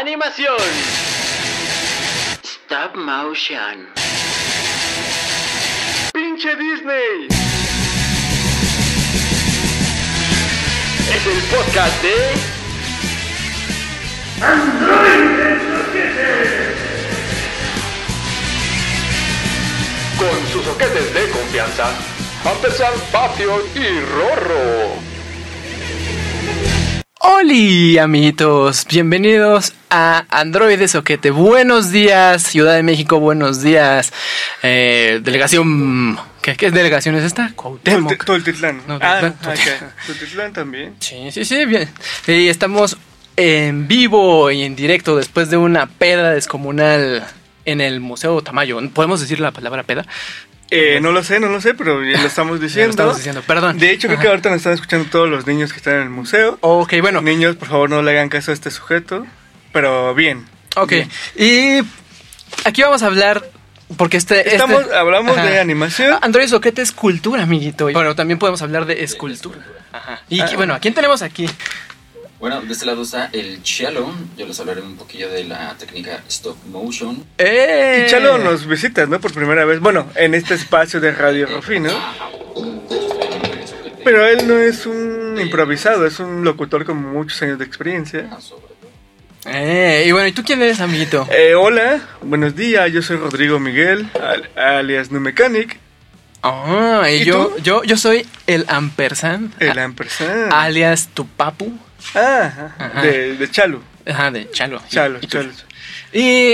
Animación. Stop motion. Pinche Disney. Es el podcast de Con sus soquetes de confianza, Ampersand, Patio y Rorro. Hola amiguitos, bienvenidos a Android Soquete. Buenos días, Ciudad de México, buenos días. Eh, delegación, ¿qué, ¿qué delegación es esta? Cuauhtémoc. Toltitlán. No, ah, Toltitlán, también. Sí, sí, sí, bien. Y estamos en vivo y en directo después de una peda descomunal en el Museo Tamayo. ¿Podemos decir la palabra peda? Eh, no lo sé, no lo sé, pero ya lo estamos Ya lo diciendo. estamos diciendo, perdón. De hecho, creo que ahorita nos están escuchando todos los niños que están en el museo. Ok, bueno. Niños, por favor, no le hagan caso a este sujeto. Pero bien. Ok. Bien. Y aquí vamos a hablar. Porque este. este- Estamos, hablamos Ajá. de animación. Ah, Android Soquete es cultura, amiguito. Bueno, también podemos hablar de escultura. Ajá. Y Ah. bueno, ¿a quién tenemos aquí? Bueno, de este lado está el Cielo. Yo les hablaré un poquillo de la técnica stop motion. ¡Eh! Y Chalo nos visitas, ¿no? Por primera vez. Bueno, en este espacio de Radio Rufino. Pero él no es un improvisado, es un locutor con muchos años de experiencia. Eh, y bueno, ¿y tú quién eres, amiguito? Eh, hola, buenos días, yo soy Rodrigo Miguel, al- alias Nu Mechanic, Ah, y, ¿Y yo, tú? yo, yo soy el Ampersand, el ampersand. alias tu papu. Ah, Ajá. de, de Chalo. Ajá, de Chalo. Chalo, y. Chalo. Y,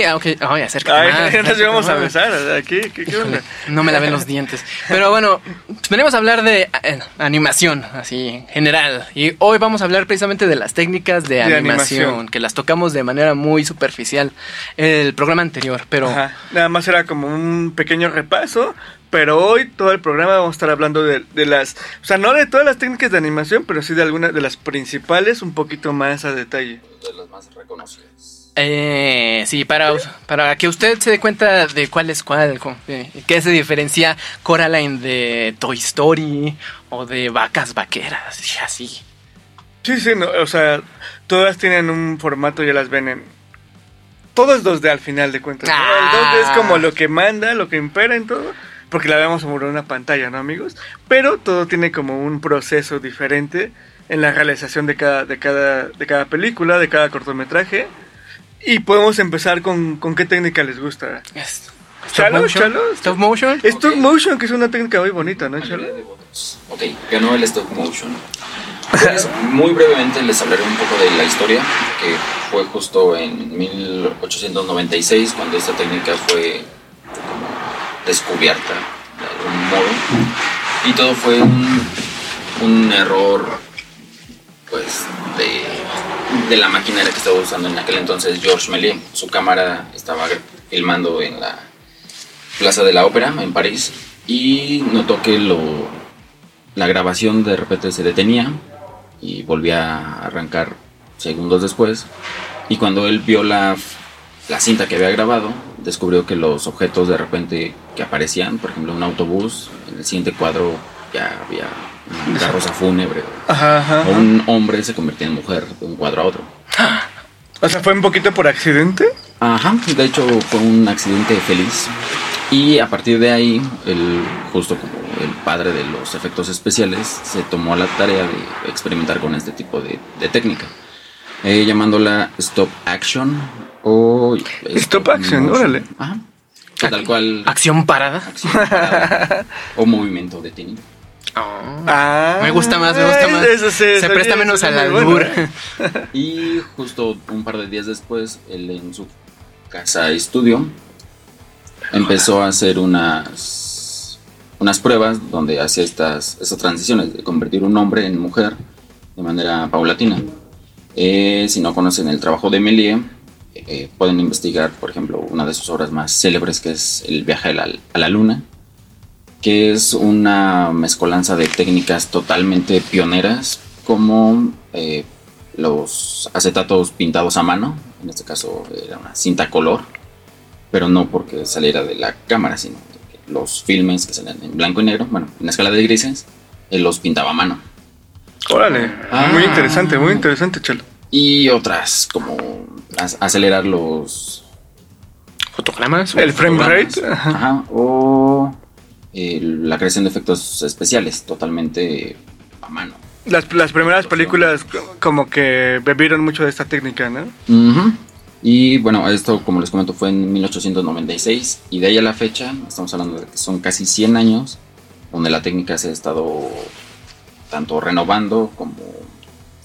ah, ok, ay, acércate Ay, más, nos íbamos a besar, ¿verdad? ¿Qué, qué, qué Híjole, onda? no me lavé los dientes. Pero bueno, venimos a hablar de eh, animación, así, en general. Y hoy vamos a hablar precisamente de las técnicas de, De animación, animación. que las tocamos de manera muy superficial el programa anterior. Pero Ajá, nada más era como un pequeño repaso, pero hoy todo el programa vamos a estar hablando de, de las, o sea, no de todas las técnicas de animación, pero sí de algunas de las principales un poquito más a detalle. De las más reconocidas. Eh, sí, para, para que usted se dé cuenta de cuál es cuál, eh, qué se diferencia Coraline de Toy Story o de Vacas Vaqueras, y así. Sí, sí, no, o sea, todas tienen un formato, ya las ven en... Todo es 2D al final de cuentas. ¿no? Ah. El 2D es como lo que manda, lo que impera en todo, porque la vemos sobre una pantalla, ¿no, amigos? Pero todo tiene como un proceso diferente en la realización de cada, de cada, de cada película, de cada cortometraje. Y podemos empezar con, con qué técnica les gusta. Es- Chalo, Chalo. Stop motion. Stop motion, que es una técnica muy bonita, ¿no, Chalo? Ok, ganó el stop motion. Pues, muy brevemente les hablaré un poco de la historia, que fue justo en 1896 cuando esta técnica fue como descubierta de algún modo. Y todo fue un, un error pues de, de la maquinaria que estaba usando en aquel entonces Georges Méliès. Su cámara estaba filmando en la Plaza de la Ópera en París y notó que lo, la grabación de repente se detenía y volvía a arrancar segundos después. Y cuando él vio la, la cinta que había grabado, descubrió que los objetos de repente que aparecían, por ejemplo un autobús, en el siguiente cuadro ya había una carroza fúnebre Ajá, ajá. o un hombre se convertía en mujer de un cuadro a otro. O sea, fue un poquito por accidente. Ajá, de hecho fue un accidente feliz. Y a partir de ahí, el, justo como el padre de los efectos especiales, se tomó la tarea de experimentar con este tipo de, de técnica, eh, llamándola stop action o... Stop action, motion. órale. Ajá. Tal cual... Acción parada. acción parada o movimiento detenido. Ah, Me gusta más, me gusta más. eso sí, Se eso presta sí, menos al albur. bueno. Y justo un par de días después, él en su casa estudio empezó a hacer unas, unas pruebas donde hacía estas, estas transiciones de convertir un hombre en mujer de manera paulatina. Eh, si no conocen el trabajo de Méliès, eh, pueden investigar, por ejemplo, una de sus obras más célebres que es El viaje a la, a la luna, que es una mezcolanza de técnicas totalmente pioneras como eh, los acetatos pintados a mano, en este caso era una cinta color, pero no porque saliera de la cámara, sino que los filmes que salían en blanco y negro, bueno, en escala de grises, él los pintaba a mano. Órale, Ah. muy interesante, muy interesante, Chelo. Y otras como ac- acelerar los Fotogramas. El frame fotogramas. rate. Ajá. Ajá, o eh, la creación de efectos especiales totalmente a mano. Las, las primeras películas co- como que bebieron mucho de esta técnica, ¿no? Ujú. Y bueno, esto como les comento fue en 1896 y de ahí a la fecha estamos hablando de que son casi 100 años donde la técnica se ha estado tanto renovando como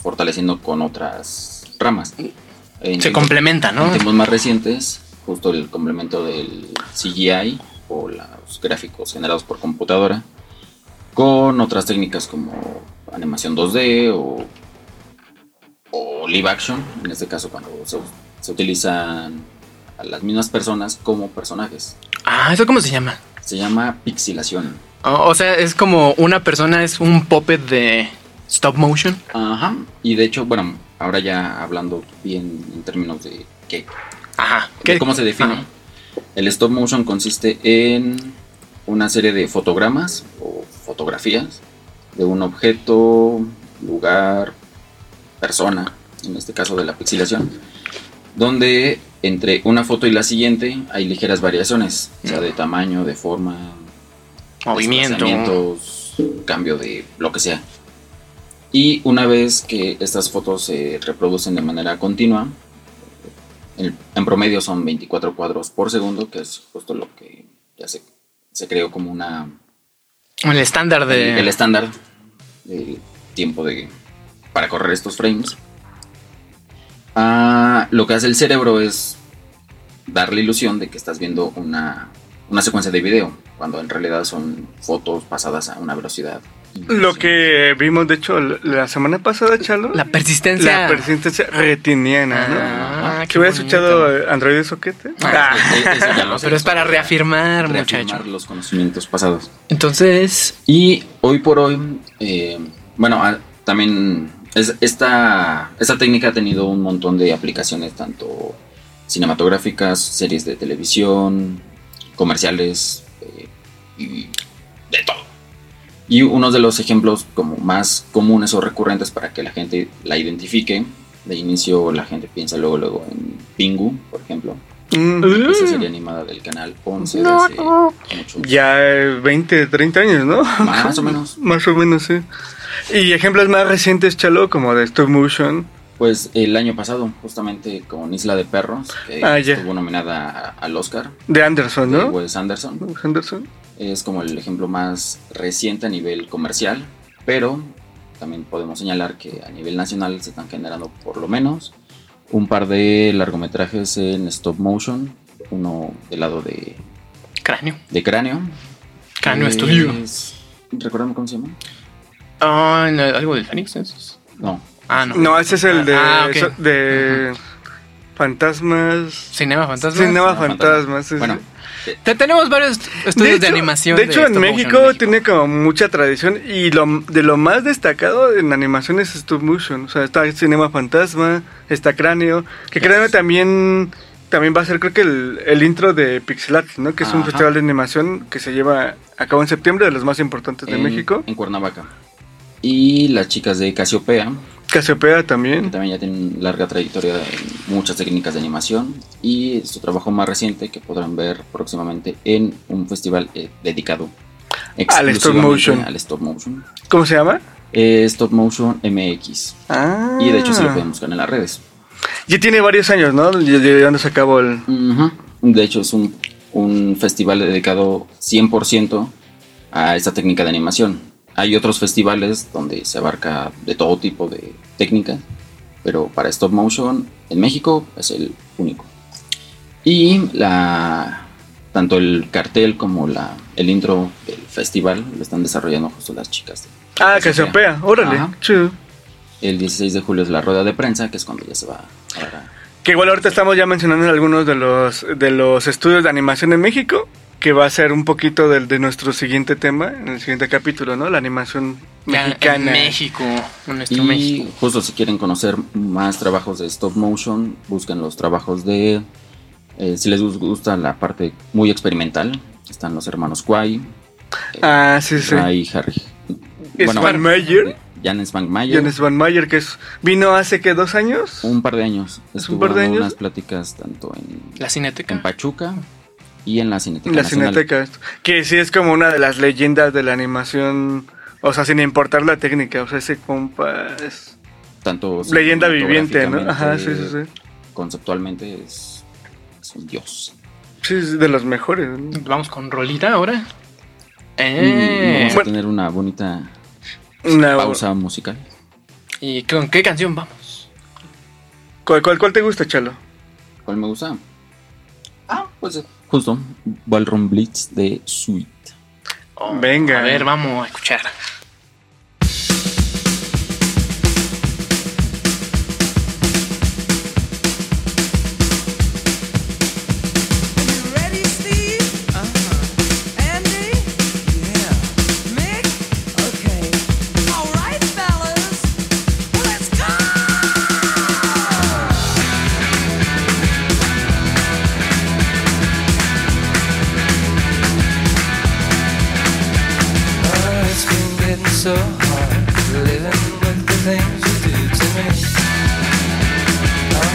fortaleciendo con otras ramas. En Se complementa, En ¿no? tiempos más recientes, justo el complemento del CGI o los gráficos generados por computadora con otras técnicas como animación 2D o, o live action, en este caso cuando se, se utilizan a las mismas personas como personajes. Ah, ¿eso cómo se llama? Se llama pixilación. O, o sea, es como una persona es un puppet de stop motion. Ajá. Y de hecho, bueno, ahora ya hablando bien en términos de qué Ajá. ¿De ¿Cómo se define? Ajá. El stop motion consiste en una serie de fotogramas o fotografías de un objeto, lugar, persona, en este caso de la pixilación, donde entre una foto y la siguiente hay ligeras variaciones, o sea, de tamaño, de forma, Movimiento. cambio de lo que sea. Y una vez que estas fotos se reproducen de manera continua, en, en promedio son 24 cuadros por segundo, que es justo lo que ya se, se creó como una El estándar de. el, el estándar tiempo de para correr estos frames. Ah, lo que hace el cerebro es dar la ilusión de que estás viendo una, una secuencia de video, cuando en realidad son fotos pasadas a una velocidad. Lo que vimos, de hecho, la semana pasada, Chalo. La persistencia. La persistencia retiniana, ¿no? Ah, qué ¿Que hubiera escuchado Android de Soquete? Ah, lo sé. Pero es para reafirmar, Reafirmar muchacho. los conocimientos pasados. Entonces, Y hoy por hoy, eh, bueno, ah, también es- esta, esta técnica ha tenido un montón de aplicaciones, tanto cinematográficas, series de televisión, comerciales eh, y de todo. Y uno de los ejemplos como más comunes o recurrentes para que la gente la identifique, de inicio la gente piensa luego luego en Pingu, por ejemplo, Mm, esa serie animada del canal 11 de No, hace no. mucho- ya eh, 20, 30 años, ¿no? más o menos. Más o menos, sí. Y ejemplos más recientes, Chalo, como de stop motion. Pues el año pasado, justamente con Isla de Perros, que Ah, ya. estuvo nominada al Oscar De Anderson, de ¿no? Wes Anderson. Anderson. Es como el ejemplo más reciente a nivel comercial, pero también podemos señalar que a nivel nacional se están generando por lo menos un par de largometrajes en stop motion, uno del lado de, cráneo. de cráneo. Cráneo Es- Estudio. ¿Recuerdan cómo se llama? Ah, no, algo del Fénix. ¿es? No. Ah, no. No, ese es el de, Ah, ok. so- de fantasmas. Cinema Fantasma. Cinema Cinema fantasmas. Bueno, sí. Te- tenemos varios estudios de, animación. De hecho, en México, tiene como mucha tradición y lo, de lo más destacado en animación es stop motion. O sea, está Cinema Fantasma, está Cráneo, que Cráneo también también va a ser creo que el, el intro de Pixel Art, ¿no? Que es un festival de animación que se lleva a cabo en septiembre, de los más importantes de en- México. En Cuernavaca. Y las chicas de Casiopea, Casiopea que también. también ya tienen larga trayectoria en muchas técnicas de animación y su trabajo más reciente que podrán ver próximamente en un festival eh, dedicado Al stop motion. al stop motion ¿Cómo se llama? Eh, stop motion MX Ah. y de hecho se lo pueden buscar en las redes Ya tiene varios años, ¿no? Llevándose a cabo el... De hecho es un, un festival dedicado 100% a esta técnica de animación hay otros festivales donde se abarca de todo tipo de técnicas pero para stop motion en México es el único. Y la tanto el cartel como la el intro del festival lo están desarrollando justo las chicas. de Ah, Casiopea. Casiopea, órale, Ajá. chido. El 16 de julio es la rueda de prensa, que es cuando ya se va a- Que igual ahorita estamos ya mencionando algunos de los, de los estudios de animación en México, que va a ser un poquito del de nuestro siguiente tema, en el siguiente capítulo, ¿no? La animación mexicana. En México. En nuestro Y México. justo si quieren conocer más trabajos de stop motion, busquen los trabajos de... eh, si les gusta la parte muy experimental, están los hermanos Kwai, Ah, sí, sí. Ray, Harry. Es Van Meyer. Janes Van Mayer. Jones Van Mayer, que es, vino hace que dos años. Un par de años. Estuvo par de años. unas pláticas tanto en, La cineteca. en Pachuca y en la Cineteca La Nacional. Cineteca. Que sí es como una de las leyendas de la animación. O sea, sin importar la técnica. O sea, ese compa es Tanto leyenda viviente, ¿no? Ajá, sí, sí, sí. Conceptualmente es, es un dios. Sí, es de los mejores. ¿no? Vamos con Rolita ahora. Eh, vamos a tener una bonita Una- pausa musical. ¿Y con qué canción vamos? ¿Cuál, cuál, cuál te gusta, Chalo? ¿Cuál me gusta? Ah, pues justo Ballroom Blitz de Sweet. Venga. A ver, vamos a escuchar. So hard living with the things you do to me. Oh,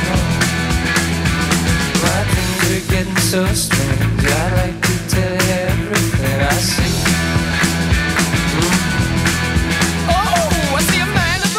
my things are getting so strange. I'd like to tell you everything I see. Oh, I see a man at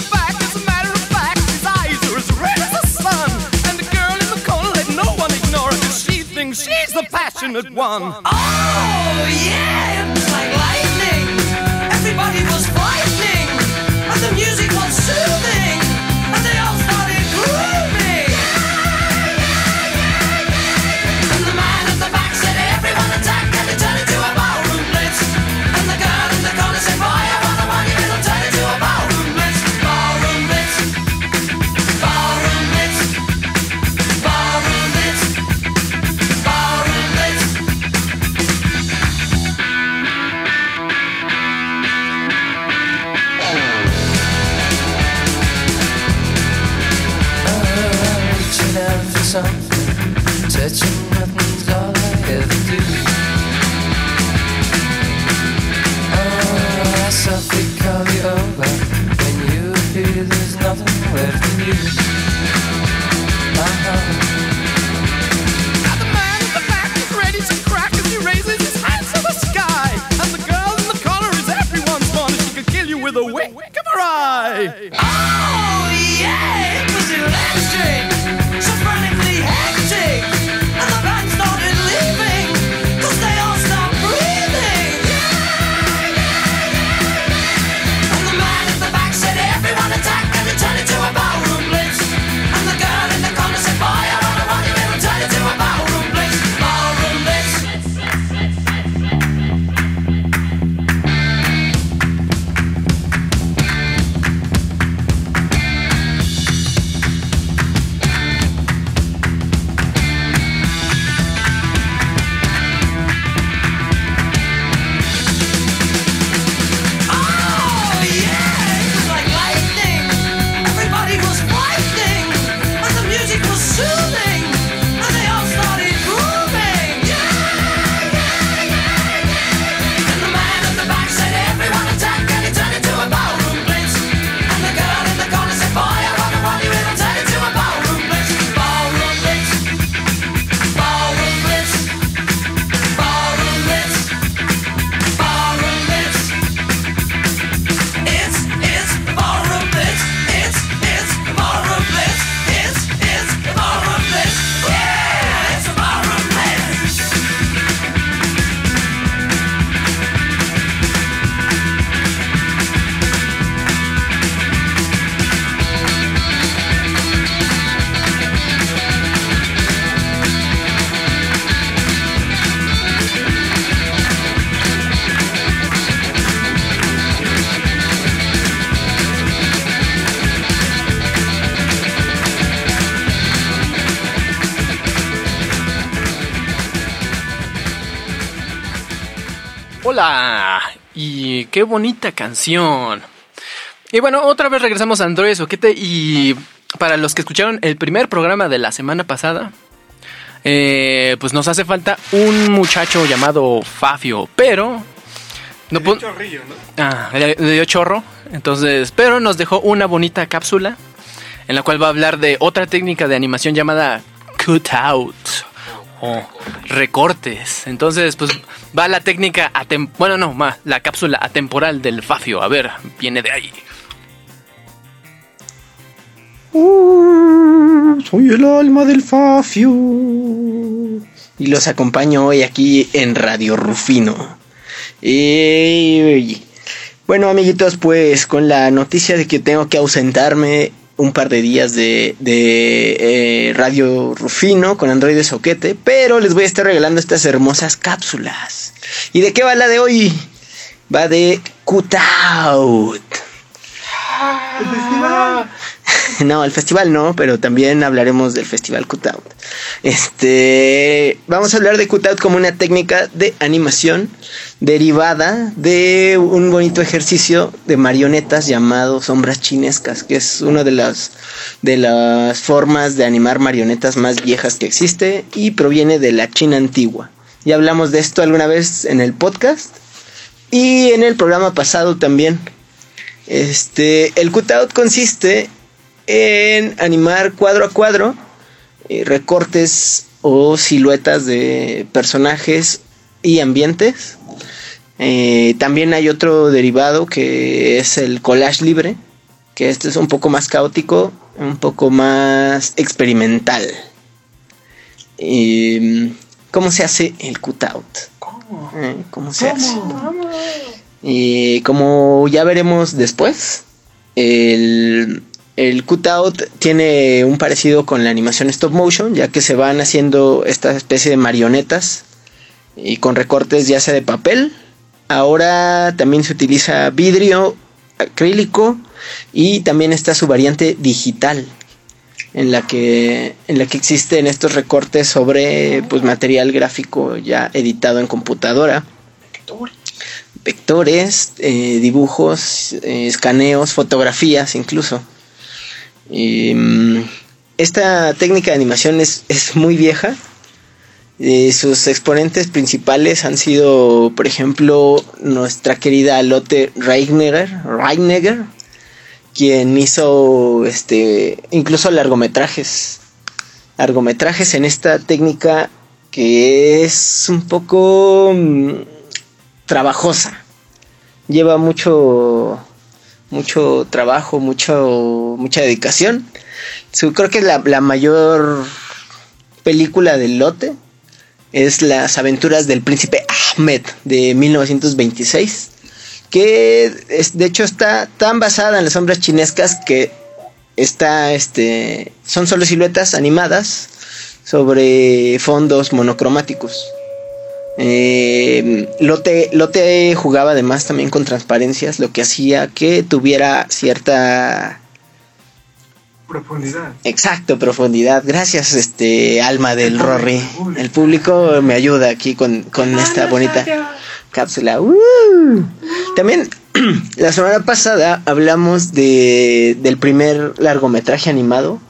something, touching nothing's all I ever do. Oh, I softly call you over you. There's nothing left of you. Uh-huh. The man at the back is ready to crack as he raises his hands to the sky. And the girl in the is everyone's. She kill you with a wink of her eye. Bonita canción. Y bueno, otra vez regresamos a Android Soquete y para los que escucharon el primer programa de la semana pasada, eh, pues nos hace falta un muchacho llamado Fafio, pero No De chorrillo, ¿no? Ah, le, dio chorro. Entonces, pero nos dejó una bonita cápsula en la cual va a hablar de otra técnica de animación llamada cutout o recortes. Entonces, pues va la técnica bueno, no, más la cápsula atemporal del Fafio. A ver, viene de ahí. soy el alma del Fafio. Y los acompaño hoy aquí en Radio Rufino. Y, bueno, amiguitos, pues con la noticia de que tengo que ausentarme un par de días de, de, eh, Radio Rufino con Android de Soquete, pero les voy a estar regalando estas hermosas cápsulas. ¿Y de qué va la de hoy? Va de Cutout. No, el festival no, pero también hablaremos del festival Cutout. Este, vamos a hablar de Cutout como una técnica de animación derivada de un bonito ejercicio de marionetas llamado sombras chinescas, que es una de las de las formas de animar marionetas más viejas que existe y proviene de la China antigua. Ya hablamos de esto alguna vez en el podcast y en el programa pasado también. Este, el cutout consiste en animar cuadro a cuadro eh, recortes o siluetas de personajes y ambientes. Eh, también hay otro derivado que es el collage libre, que este es un poco más caótico, un poco más experimental. Eh, ¿Cómo se hace el cutout? ¿Cómo? ¿Cómo se hace? Y como ya veremos después, el, el cutout tiene un parecido con la animación stop motion, ya que se van haciendo esta especie de marionetas y con recortes ya sea de papel. Ahora también se utiliza vidrio, acrílico y también está su variante digital en la que en la que existen estos recortes sobre pues material gráfico ya editado en computadora vectores, eh, dibujos, eh, escaneos, fotografías incluso. Mm, esta técnica de animación es, es muy vieja. Sus exponentes principales han sido, por ejemplo, nuestra querida Lotte Reigneger quien hizo este, incluso largometrajes. Largometrajes en esta técnica que es un poco mm, trabajosa. Lleva mucho mucho trabajo, mucho mucha dedicación. Su, creo que la, la mayor película del lote es Las aventuras del príncipe Ahmed de 1926, que es, de hecho está tan basada en las sombras chinescas que está este son solo siluetas animadas sobre fondos monocromáticos. Eh, Lotte jugaba además también con transparencias, lo que hacía que tuviera cierta Profundidad. Exacto, profundidad. Gracias, este alma del Rory. El público me ayuda aquí con, con esta bonita cápsula. ¡Uh! También la semana pasada hablamos de, del primer largometraje animado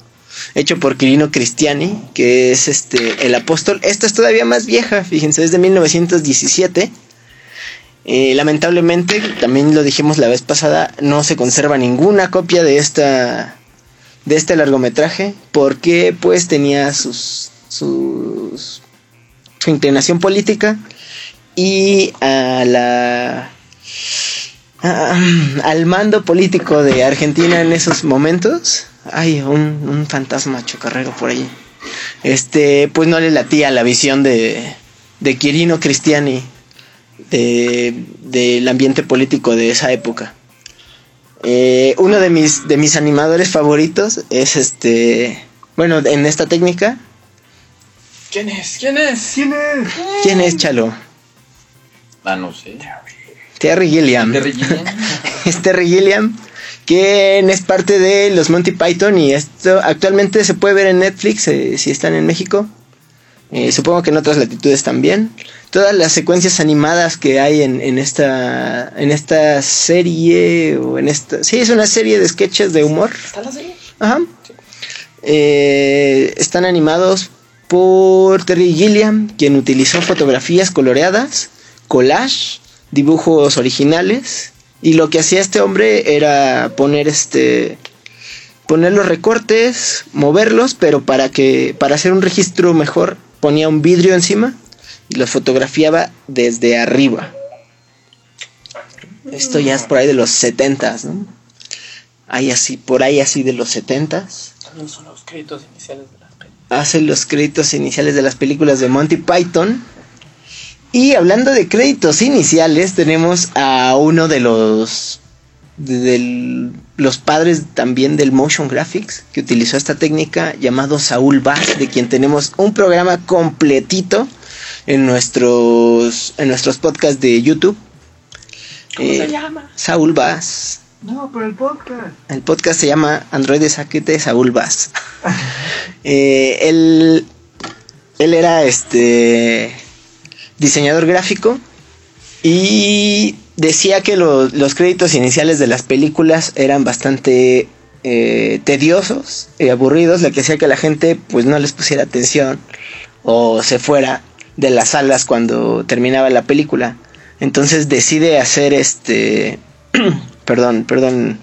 hecho por Quirino Cristiani, que es este el apóstol. Esta es todavía más vieja, fíjense, es de 1917. Eh, lamentablemente, también lo dijimos la vez pasada, no se conserva ninguna copia de esta de este largometraje porque pues tenía sus, su inclinación política y a la al mando político de Argentina en esos momentos hay un, un fantasma chocarrero por ahí este pues no le latía la visión de de Quirino Cristiani de, del ambiente político de esa época eh, uno de mis, de mis animadores favoritos es este. Bueno, en esta técnica. ¿Quién es? ¿Quién es? ¿Quién es? ¿Quién es Chalo? Ah, no sé. Terry Gilliam. Terry Gilliam. es Terry Gilliam. Quien es parte de los Monty Python. Y esto actualmente se puede ver en Netflix eh, si están en México. Eh, supongo que en otras latitudes también. Todas las secuencias animadas que hay en, en esta en esta serie o en esta sí es una serie de sketches de humor. Ajá. Eh, están animados por Terry Gilliam, quien utilizó fotografías coloreadas, collage, dibujos originales. Y lo que hacía este hombre era poner este poner los recortes, moverlos, pero para que para hacer un registro mejor ponía un vidrio encima y los fotografiaba desde arriba. Esto ya es por ahí de los 70 ¿no? Ahí así, por ahí así de los 70 También son los créditos iniciales de las películas. hace los créditos iniciales de las películas de Monty Python. Y hablando de créditos iniciales, tenemos a uno de los de los padres también del motion graphics que utilizó esta técnica llamado Saúl Bass, de quien tenemos un programa completito en nuestros en nuestros podcasts de YouTube. ¿Cómo Eh, se llama? Saúl Bass. No, pero el podcast. El podcast se llama Android Saquete Saúl Bass. Eh, él, él era este diseñador gráfico y decía que lo- los créditos iniciales de las películas eran bastante eh, tediosos y aburridos, lo que hacía que la gente pues no les pusiera atención o se fuera de las salas cuando terminaba la película. Entonces decide hacer este, perdón, perdón,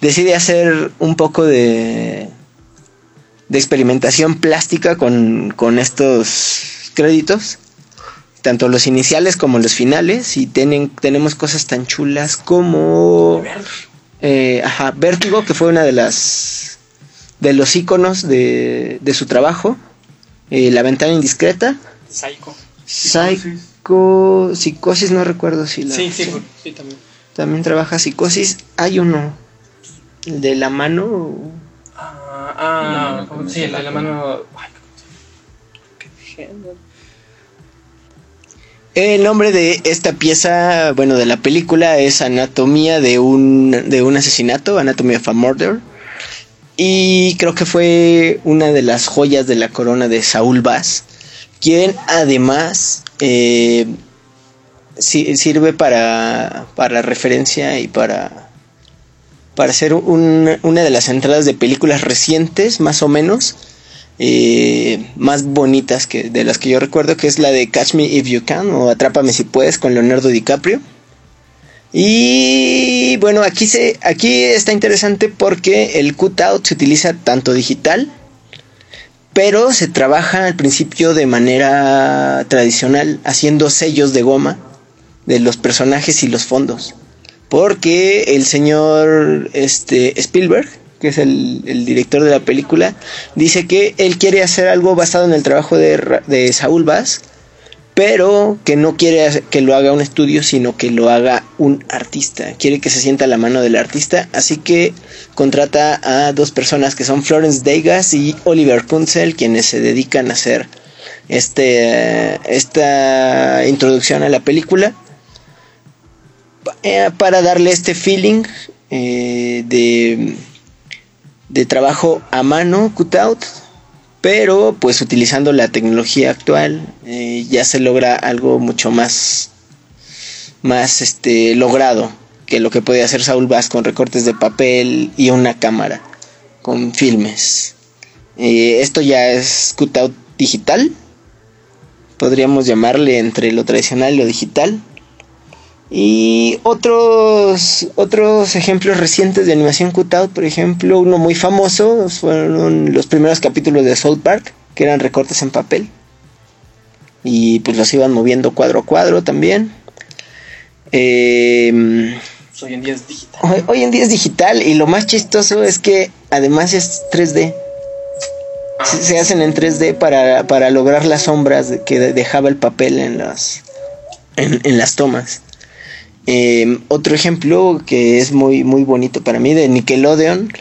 decide hacer un poco de de experimentación plástica con, con estos créditos, tanto los iniciales como los finales, y tienen, tenemos cosas tan chulas como eh, ajá, Vértigo, que fue una de las de los iconos de, de su trabajo, eh, La ventana indiscreta, Psycho. Psycho, Psicosis, no recuerdo si la Sí, sí, sí, también. también trabaja Psicosis, hay uno, el de la mano, Ah, ah, No, no, ¿cómo- no, sí, el de la no. mano. Ay, ¿cómo se llama? El nombre de esta pieza, bueno, de la película es Anatomía de un, de un asesinato, Anatomy of a Murder. Y creo que fue una de las joyas de la corona de Saúl Bass, quien además eh, si- sirve para, para referencia y para, para ser un- una de las entradas de películas recientes, más o menos, eh, más bonitas que de las que yo recuerdo, que es la de Catch Me If You Can o Atrápame si puedes con Leonardo DiCaprio. Y bueno, aquí se aquí está interesante porque el cutout se utiliza tanto digital, pero se trabaja al principio de manera tradicional haciendo sellos de goma de los personajes y los fondos. Porque el señor este, Spielberg, que es el, el director de la película, dice que él quiere hacer algo basado en el trabajo de, de Saúl Bass, pero que no quiere que lo haga un estudio, sino que lo haga un artista. Quiere que se sienta la mano del artista, así que contrata a dos personas que son Florence Degas y Oliver Kunzel, quienes se dedican a hacer este, esta introducción a la película eh, para darle este feeling eh, de, de trabajo a mano, cutout, pero pues utilizando la tecnología actual eh, ya se logra algo mucho más, más este, logrado que lo que podía hacer Saul Bass con recortes de papel y una cámara con filmes. Eh, esto ya es cutout digital, podríamos llamarle entre lo tradicional y lo digital. Y otros, otros ejemplos recientes de animación cutout, por ejemplo, uno muy famoso fueron los primeros capítulos de South Park, que eran recortes en papel. Y pues los iban moviendo cuadro a cuadro también. Eh, Pues hoy en día es digital. hoy, hoy en día es digital y lo más chistoso es que además es 3D. Se, se hacen en 3D para, para lograr las sombras que de- dejaba el papel en las, en, en las tomas. Eh, otro ejemplo que es muy, muy bonito para mí de Nickelodeon,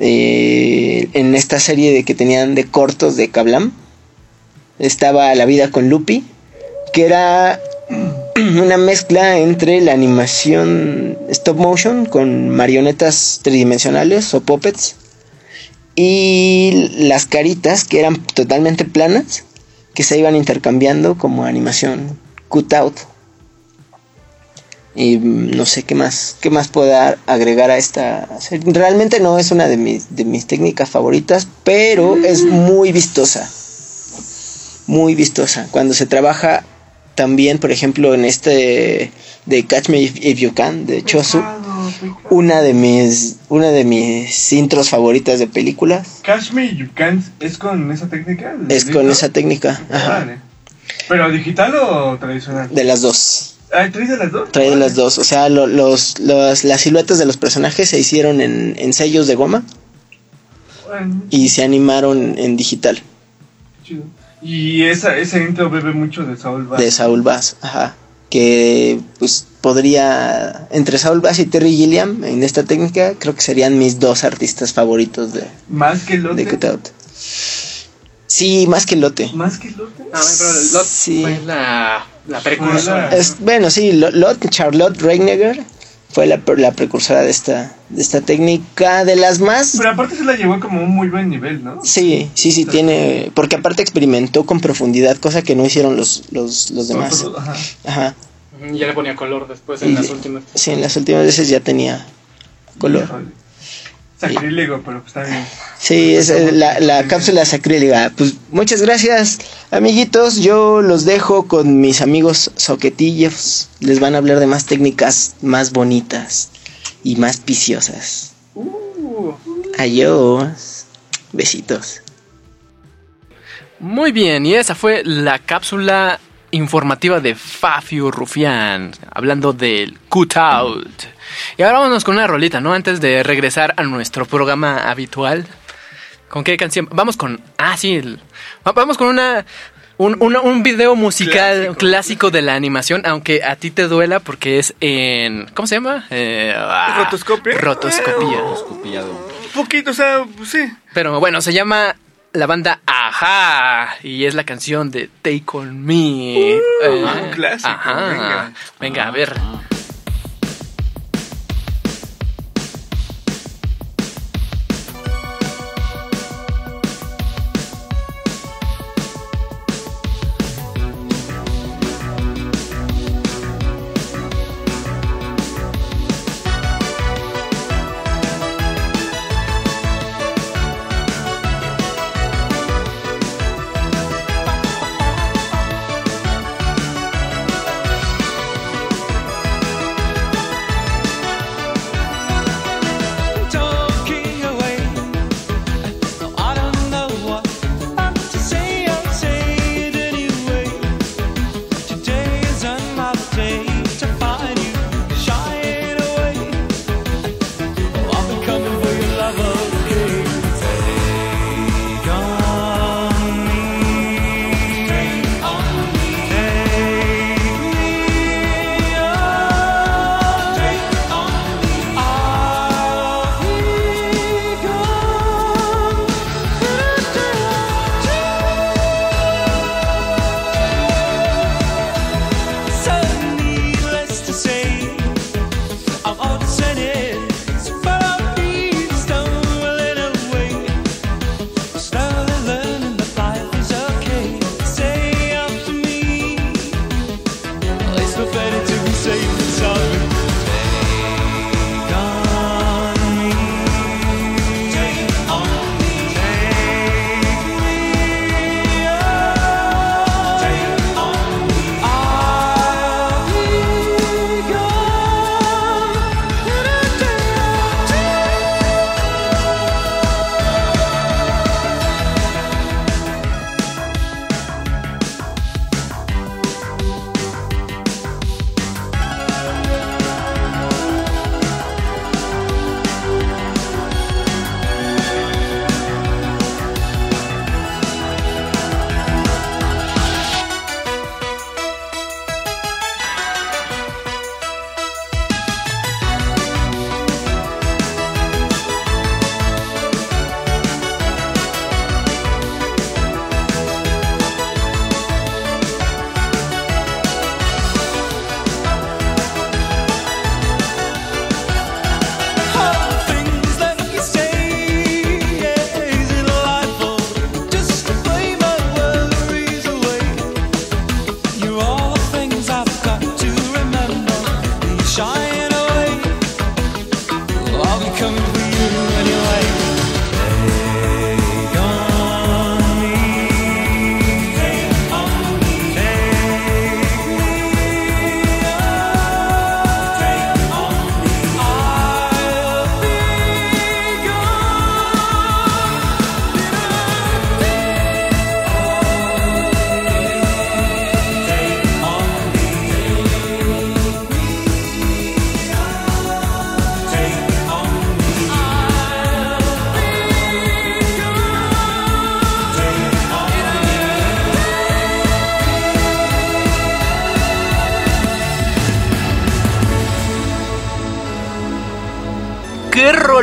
eh, en esta serie de que tenían de cortos de Kablam, estaba La vida con Lupi, que era una mezcla entre la animación stop motion con marionetas tridimensionales o puppets y las caritas que eran totalmente planas que se iban intercambiando como animación cutout. Y mm, no sé qué más, qué más pueda agregar a esta. Realmente no es una de mis, de mis técnicas favoritas, pero es muy vistosa. Muy vistosa. Cuando se trabaja también, por ejemplo, en este de Catch Me If, If You Can, de Chosu, una de mis una de mis intros favoritas de películas Catch Me You Can es con esa técnica. ¿El es con esa técnica. Ajá, Vale. ¿Pero digital o tradicional? de las dos. Ah, ¿traes de las dos? Trae de las dos. O sea, lo- los, los- las siluetas de los personajes se hicieron en, en sellos de goma Bueno, y se animaron en digital chido. Y esa, ese intro bebe mucho de Saul Bass. de Saul Bass. Ajá. Que pues podría. Entre Saul Bass y Terry Gilliam en esta técnica, creo que serían mis dos artistas favoritos de, Más que de Cutout. Sí, más que Lote. Más que Lotte. Ah, pero Lot Sí. fue la, la precursora. Es, bueno, sí, Lo- Lot, Charlotte Reiniger fue la, la precursora de esta, de esta técnica, de las más Pero aparte se la llevó como un muy buen nivel, ¿no? Sí, sí, sí, tiene. Porque aparte experimentó con profundidad, cosa que no hicieron los, los, los demás. Ajá. Ya le ponía color después en Y- las últimas. Sí, en las últimas veces ya tenía color. Sacrílego, pero pues está bien. Sí, es eh, la, la cápsula sacrílega. Pues muchas gracias, amiguitos. Yo los dejo con mis amigos soquetillos. Les van a hablar de más técnicas más bonitas y más piciosas. Uh. Adiós. Besitos. Muy bien, y esa fue la cápsula informativa de Fafio Rufián, hablando del cut out. Y ahora vámonos con una rolita, ¿no? Antes de regresar a nuestro programa habitual. ¿Con qué canción? Vamos con. Ah, sí. el- vamos con una. Un, una- un video musical Clásico. clásico. de la animación, aunque a ti te duela porque es en. ¿Cómo se llama? Eh, ah, ¿Rotoscopia? Rotoscopia. Escopiado. Un poquito, o sea, pues sí. Pero bueno, se llama la banda Ajá y es la canción de Take On Me. Eh, un clásico, Ajá. venga. Venga, a ver. Take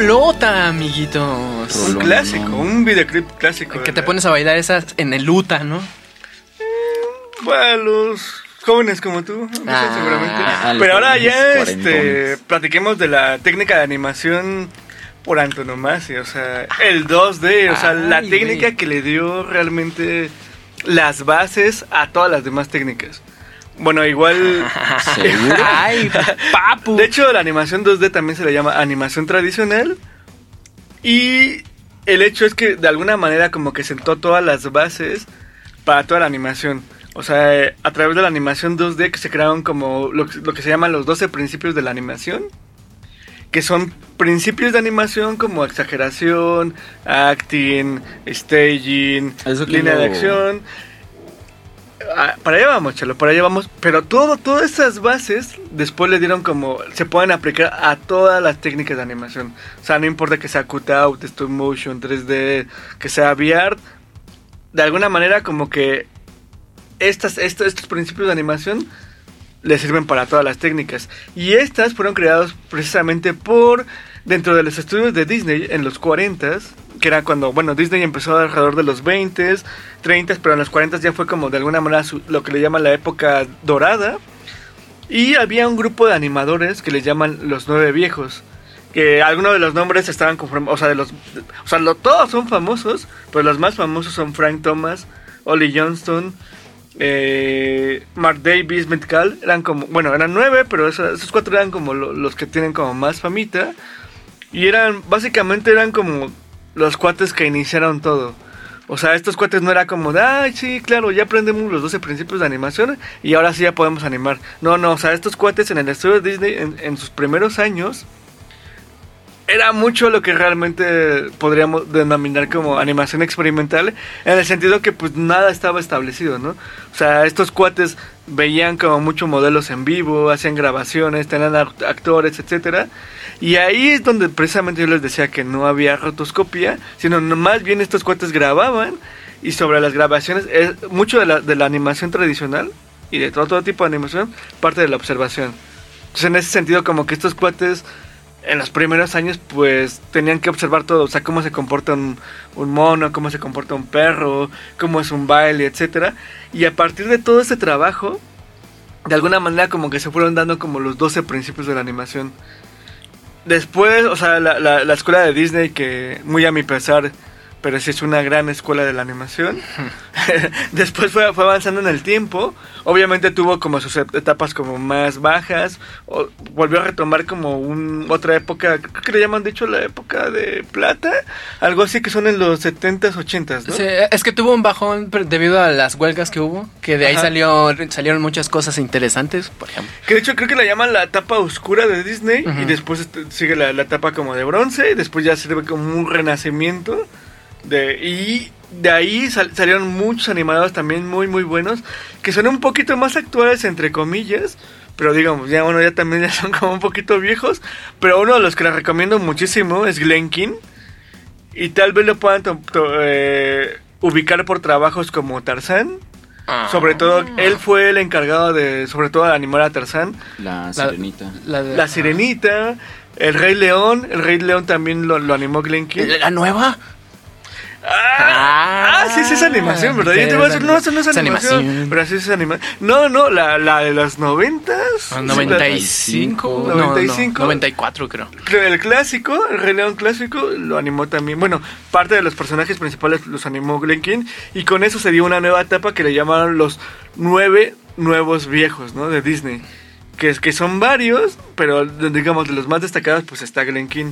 rolota, amiguitos! Un Rolón, clásico, no. un videoclip clásico. Que te la- pones a bailar esas en el Uta, ¿no? Para los jóvenes como tú, no sé, Ah, seguramente. a los Pero ahora ya este, platiquemos de la técnica de animación por antonomasia, o sea, el 2D, o sea, la técnica que le dio realmente las bases a todas las demás técnicas. Bueno, igual... ¿Seguro? ¡Ay, papu! De hecho, la animación 2D también se le llama animación tradicional. Y el hecho es que de alguna manera como que sentó todas las bases para toda la animación. O sea, a través de la animación 2D que se crearon como lo, que- lo que se llaman los 12 principios de la animación. Que son principios de animación como exageración, acting, staging, línea de acción. Ah, para allá vamos, chalo, para allá vamos. Pero todo, todas esas bases después le dieron como. Se pueden aplicar a todas las técnicas de animación. O sea, no importa que sea cutout, stop motion, 3D, que sea VR. De alguna manera, como que estas, estos, estos principios de animación le sirven para todas las técnicas. Y estas fueron creadas precisamente por. Dentro de los estudios de Disney en los 40s, que era cuando, bueno, Disney empezó alrededor de los 20s, 30s, pero en los 40s ya fue como de alguna manera su- lo que le llaman la época dorada. Y había un grupo de animadores que les llaman los nueve viejos. Que algunos de los nombres estaban conformados, o sea, de los, o sea, lo- todos son famosos, pero los más famosos son Frank Thomas, Ollie Johnston, eh, Mark Davis, Metcalf, eran como, bueno, eran nueve, pero esos, esos cuatro eran como lo- los que tienen como más famita. Y eran, básicamente eran como los cuates que iniciaron todo. O sea, estos cuates no era como de, ay, sí, claro, ya aprendemos los 12 principios de animación y ahora sí ya podemos animar. No, no, o sea, estos cuates en el estudio de Disney, en, en sus primeros años, era mucho lo que realmente podríamos denominar como animación experimental, en el sentido que pues nada estaba establecido, ¿no? O sea, estos cuates veían como muchos modelos en vivo, hacían grabaciones, tenían act- actores, etcétera, y ahí es donde precisamente yo les decía que no había rotoscopia, sino no- más bien estos cuates grababan y sobre las grabaciones, es, mucho de la, de la animación tradicional y de todo, todo tipo de animación parte de la observación. Entonces en ese sentido como que estos cuates en los primeros años pues tenían que observar todo, o sea, cómo se comporta un, mono, cómo se comporta un perro, cómo es un baile, etcétera. Y a partir de todo ese trabajo, de alguna manera como que se fueron dando como los 12 principios de la animación. Después, o sea, la, la escuela de Disney, que muy a mi pesar, pero sí es una gran escuela de la animación. Después fue, fue avanzando en el tiempo. Obviamente tuvo como sus et- etapas como más bajas. o- volvió a retomar como un, otra época, creo que le llaman dicho la época de plata. Algo así que son en los 70s, 80s, ¿no? Sí, es que tuvo un bajón debido a las huelgas que hubo, que de ahí Ajá. salió, salieron muchas cosas interesantes, por ejemplo. Que de hecho creo que la llaman la etapa oscura de Disney y después este, sigue la, la etapa como de bronce y después ya sirve como un renacimiento de y de ahí sal- salieron muchos animadores también muy muy buenos que son un poquito más actuales entre comillas pero digamos ya bueno ya también ya son como un poquito viejos pero uno de los que les recomiendo muchísimo es Glen King y tal vez lo puedan to- to- eh, ubicar por trabajos como Tarzán sobre todo él fue el encargado de sobre todo de animar a Tarzán La sirenita. La, de- la Sirenita, El Rey León, El Rey León también lo, lo animó Glen King. ¿La nueva? Ah, ah, sí, sí es animación, ¿verdad? Sí, Yo te voy a decir, no, eso no es es animación, animación. pero sí es animación. No, no, la, la de los noventas. Ah, 95, no, 95. no, 94 creo. El clásico, el Rey León clásico, lo animó también. Bueno, parte de los personajes principales los animó Glen King. Y con eso se dio una nueva etapa que le llamaron los nueve nuevos viejos, ¿no? De Disney. Que, es, que son varios, pero digamos de los más destacados, pues está Glen King.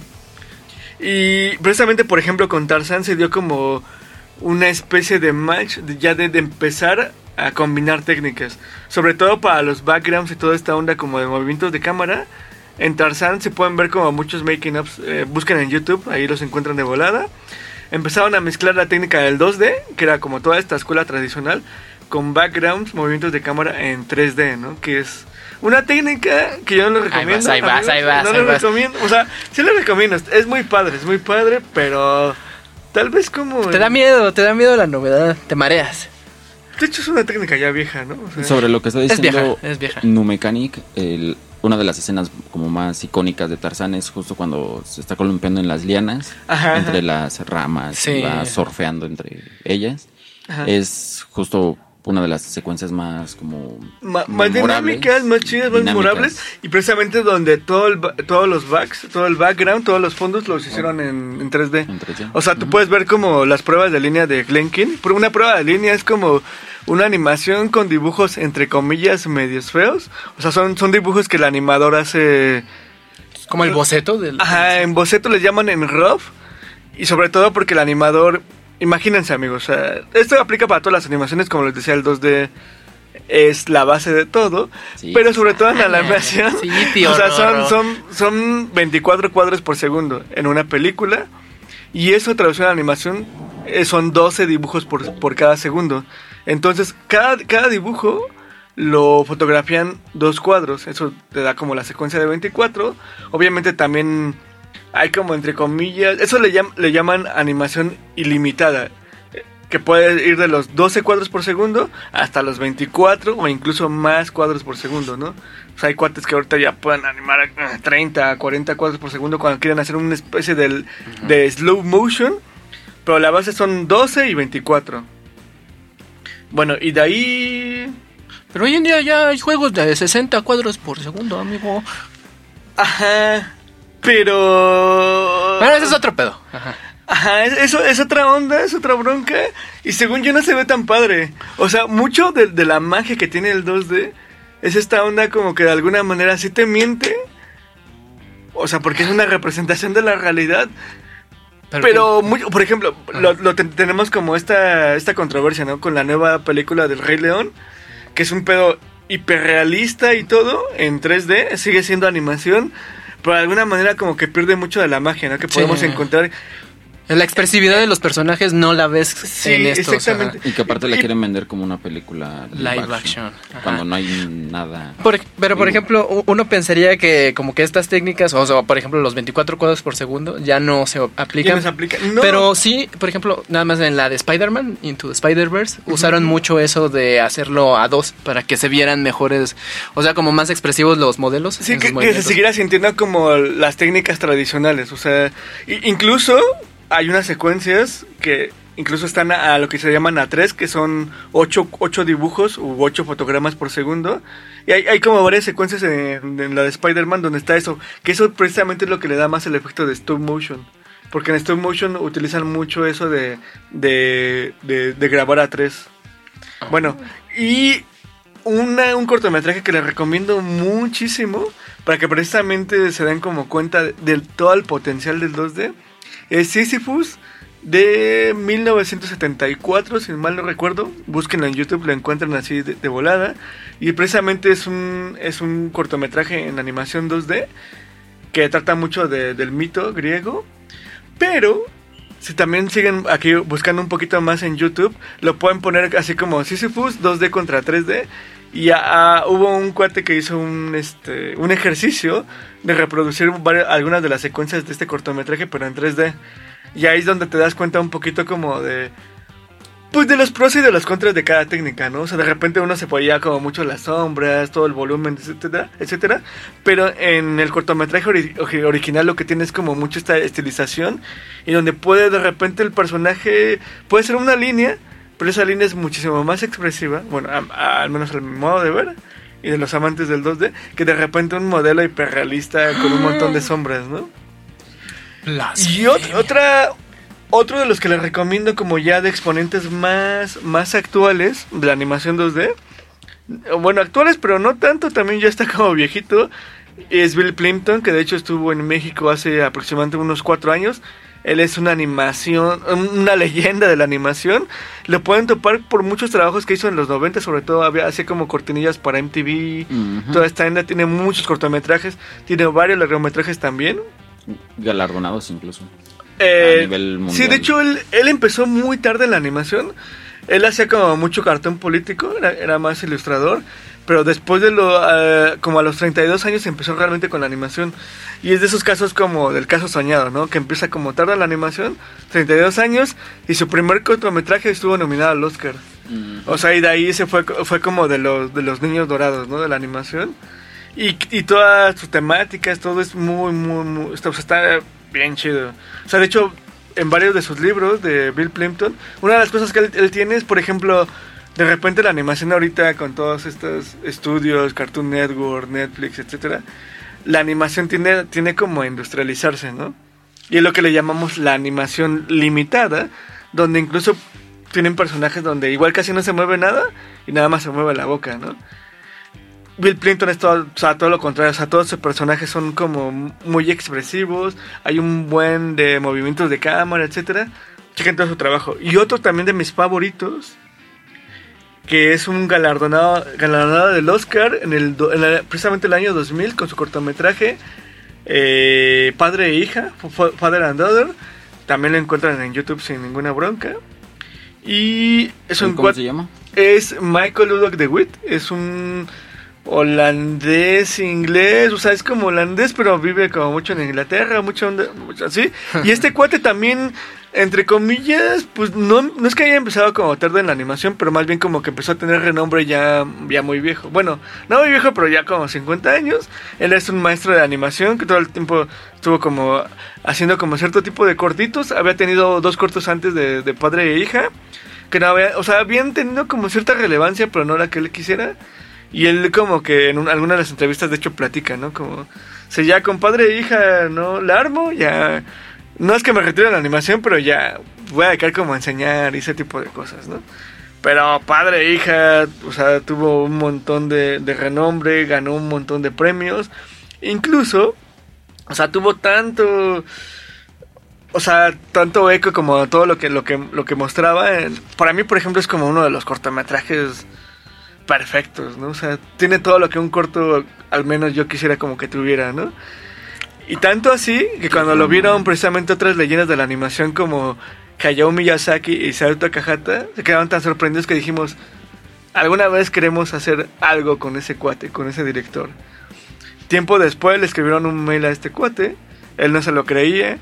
Y precisamente, por ejemplo, con Tarzan se dio como una especie de match ya de, empezar a combinar técnicas. Sobre todo para los backgrounds y toda esta onda como de movimientos de cámara. En Tarzan se pueden ver como muchos making ups. eh, busquen en YouTube, ahí los encuentran de volada. Empezaron a mezclar la técnica del 2D, que era como toda esta escuela tradicional, con backgrounds, movimientos de cámara en 3D, ¿no? Que es una técnica que yo no les Ahí recomiendo. vas, ahí vas, amigos, ahí vas, No ahí les vas. recomiendo, o sea, sí les recomiendo. Es muy padre, es muy padre, pero tal vez como... Te da miedo, te da miedo la novedad, te mareas. De hecho es una técnica ya vieja, ¿no? O sea, Sobre lo que está Es diciendo vieja, es vieja. Numecanic, el, una de las escenas como más icónicas de Tarzán es justo cuando se está columpiando en las lianas, Ajá, entre ajá. las ramas, Sí. va surfeando entre ellas. Ajá. Es justo una de las secuencias más como Ma- más dinámicas, más chidas, más memorables y precisamente donde todo el, todos los backs, todo el background, todos los fondos los hicieron en, en 3D. En 3D. O sea, tú puedes ver como las pruebas de línea de Glenkin. Pero una prueba de línea es como una animación con dibujos entre comillas medios feos. O sea, son, son dibujos que el animador hace Como el boceto del. Ajá, en boceto les llaman en rough. Y sobre todo porque el animador. Imagínense, amigos. esto aplica para todas las animaciones, como les decía, el 2D es la base de todo. Sí. Pero sobre todo en la animación. Sí, tío, o sea, son, son, son 24 cuadros por segundo en una película. Y eso traducido a animación eh, son 12 dibujos por, por cada segundo. Entonces, cada, cada dibujo lo fotografían dos cuadros. Eso te da como la secuencia de 24. Obviamente también hay como entre comillas, eso le, llam- le llaman animación ilimitada. eh, Que puede ir de los 12 cuadros por segundo hasta los 24 o incluso más cuadros por segundo, ¿no? O sea, hay cuates que ahorita ya pueden animar a 30, 40 cuadros por segundo cuando quieren hacer una especie del, de slow motion. Pero la base son 12 y 24. Bueno, y de ahí... Pero hoy en día ya hay juegos de 60 cuadros por segundo, amigo. Ajá. Pero... Bueno, ese es otro pedo. Ajá. Ajá, es- eso es otra onda, es otra bronca. Y según yo no se ve tan padre. O sea, mucho de, de la magia que tiene el 2D es esta onda como que de alguna manera sí te miente. O sea, porque es una representación de la realidad. Pero, mucho, por ejemplo, lo, lo ten- tenemos como esta, esta controversia, ¿no? Con la nueva película del Rey León, que es un pedo hiperrealista y todo, en 3D, sigue siendo animación, pero de alguna manera como que pierde mucho de la magia, ¿no? Que Sí. podemos encontrar. La expresividad de los personajes no la ves Sí, en esto. exactamente. Y que aparte la quieren vender como una película Live action. Cuando no hay nada. Por- pero por ejemplo, uno pensaría que como que estas técnicas, o sea, por ejemplo, los 24 cuadros por segundo ya no se Ya aplican. no se aplica. No. Pero sí, por ejemplo, nada más en la de Spider-Man, Into the Spider-Verse, usaron mucho eso de hacerlo a dos para que se vieran mejores, o sea, como más expresivos los modelos. Sí, que, que se siguiera sintiendo como las técnicas tradicionales. O sea, incluso hay unas secuencias que incluso están a, lo que se llaman A3, que son ocho, ocho dibujos u ocho fotogramas por segundo. Y hay, como varias secuencias en, la de Spider-Man donde está eso. Que eso precisamente es lo que le da más el efecto de stop motion. Porque en stop motion utilizan mucho eso de, de, de, de grabar a 3. Bueno, y una, un cortometraje que les recomiendo muchísimo para que precisamente se den como cuenta de todo el potencial del 2D es Sisyphus de 1974, si mal no recuerdo. Búsquenlo en YouTube, lo encuentran así de, volada. Y precisamente es un, es un cortometraje en animación 2D que trata mucho de- del mito griego. Pero si también siguen aquí buscando un poquito más en YouTube, lo pueden poner así como Sisyphus 2D contra 3D. Y ah, ah, hubo un cuate que hizo un, este, un ejercicio de reproducir varias- algunas de las secuencias de este cortometraje, pero en 3D. Y ahí es donde te das cuenta un poquito como de... Pues de los pros y de los contras de cada técnica, ¿no? O sea, de repente uno se podía como mucho las sombras, todo el volumen, etcétera, etcétera. Pero en el cortometraje ori- original lo que tiene es como mucho esta estilización y donde puede de repente el personaje puede ser una línea, pero esa línea es muchísimo más expresiva, bueno, a- a- al menos al modo de ver y de los amantes del 2D, que de repente un modelo hiperrealista con un montón de sombras, ¿no? Y ot- otra, otro de los que les recomiendo como ya de exponentes más, más actuales de la animación 2D, bueno, actuales pero no tanto, también ya está como viejito, es Bill Plimpton, que de hecho estuvo en México hace aproximadamente unos cuatro años. Él es una animación, una leyenda de la animación. Lo pueden topar por muchos trabajos que hizo en los 90, sobre todo había hacía como cortinillas para MTV. Ujú. Toda esta onda tiene muchos cortometrajes, tiene varios largometrajes también. Galardonados incluso. Eh, A nivel mundial. Sí, de hecho, él, él empezó muy tarde en la animación. Él hacía como mucho cartón político, era, era más ilustrador. Pero después de lo. eh, como a los 32 años empezó realmente con la animación. Y es de esos casos como del caso soñado, ¿no? Que empieza como tarde en la animación, 32 años, y su primer cortometraje estuvo nominado al Oscar. Mm. O sea, y de ahí se fue, fue como de los, de los niños dorados, ¿no? De la animación. Y, y todas sus temáticas, todo es muy, muy, muy. Está, o sea, está bien chido. O sea, de hecho, en varios de sus libros de Bill Plimpton, una de las cosas que él, él tiene es, por ejemplo, de repente la animación ahorita con todos estos estudios, Cartoon Network, Netflix, etcétera, la animación tiene, tiene como industrializarse, ¿no? Y es lo que le llamamos la animación limitada, donde incluso tienen personajes donde igual casi no se mueve nada y nada más se mueve la boca, ¿no? Bill Clinton es todo, o todo lo contrario, o sea, todos sus personajes son como muy expresivos, hay un buen de movimientos de cámara, etcétera. Chequen todo su trabajo. Y otro también de mis favoritos, que es un galardonado, galardonado del Oscar en el, en el- precisamente el año 2000 con su cortometraje eh, Padre e Hija, Fa- Father and Daughter. También lo encuentran en YouTube sin ninguna bronca. Y es un ¿Cómo se llama? es Michael Ludwig de Witt. Es un holandés, inglés. O sea, es como holandés, pero vive como mucho en Inglaterra, mucho, mucho así. Y este cuate también, entre comillas, pues no, no es que haya empezado como tarde en la animación, pero más bien como que empezó a tener renombre ya, ya muy viejo. Bueno, no muy viejo, pero ya como 50 años. Él es un maestro de animación que todo el tiempo estuvo como haciendo como cierto tipo de cortitos. Había tenido dos cortos antes de, de padre e hija que no había, o sea, habían tenido como cierta relevancia, pero no la que él quisiera. Y él como que en un- alguna de las entrevistas de hecho platica, ¿no? Como, si ya con padre e hija no la armo, ya... No es que me retire la animación, pero ya voy a dedicar como enseñar y ese tipo de cosas, ¿no? Pero padre e hija, o sea, tuvo un montón de, de renombre, ganó un montón de premios. Incluso, o sea, tuvo tanto o sea, tanto eco como todo lo que lo que lo que mostraba. Para mí, por ejemplo, es como uno de los cortometrajes perfectos, ¿no? O sea, tiene todo lo que un corto, al menos yo quisiera como que tuviera, ¿no? Y tanto así que cuando lo vieron precisamente otras leyendas de la animación como Hayao Miyazaki y Isao Takahata, se quedaron tan sorprendidos que dijimos, alguna vez queremos hacer algo con ese cuate, con ese director. Tiempo después le escribieron un mail a este cuate, él no se lo creía,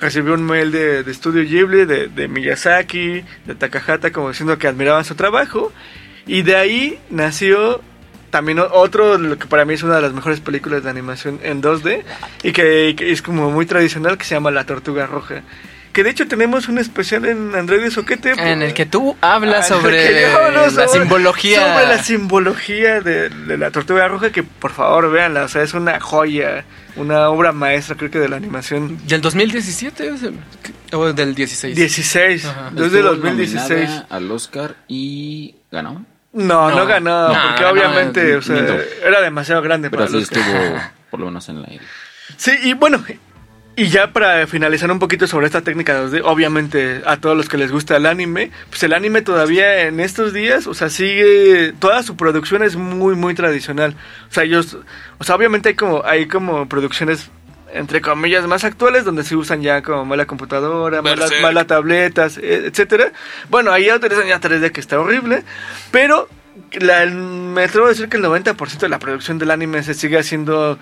recibió un mail de, de Studio Ghibli, de, de Miyazaki, de Takahata, como diciendo que admiraban su trabajo. Y de ahí nació también otro, lo que para mí es una de las mejores películas de animación en 2D, y que, que es como muy tradicional, que se llama La Tortuga Roja. Que de hecho tenemos un especial en Android Soquete. En el que tú hablas Ah, el sobre hablo la sobre- simbología. Sobre la simbología de, de la tortuga roja, que por favor véanla, o sea, es una joya, una obra maestra, creo que de la animación. ¿Del 2017 o del 16? 16, Ajá. desde Estuvo 2016. nominada al Oscar y ganó. No, no, No. ganó, No, porque obviamente, no, o sea, era demasiado grande Pero para sí los que- estuvo por lo menos en la Sí, y bueno, y ya para finalizar un poquito sobre esta técnica 2D, obviamente a todos los que les gusta el anime, pues el anime todavía en estos días, o sea, sigue, toda su producción es muy, muy tradicional. O sea, ellos, o sea, obviamente hay como, hay como producciones entre comillas más actuales donde se usan ya como más la computadora, más las, Berserk. más las tabletas, e- etcétera. Bueno, ahí ya utilizan ya 3D que está horrible, pero la- me atrevo a decir que el 90% de la producción del anime se sigue haciendo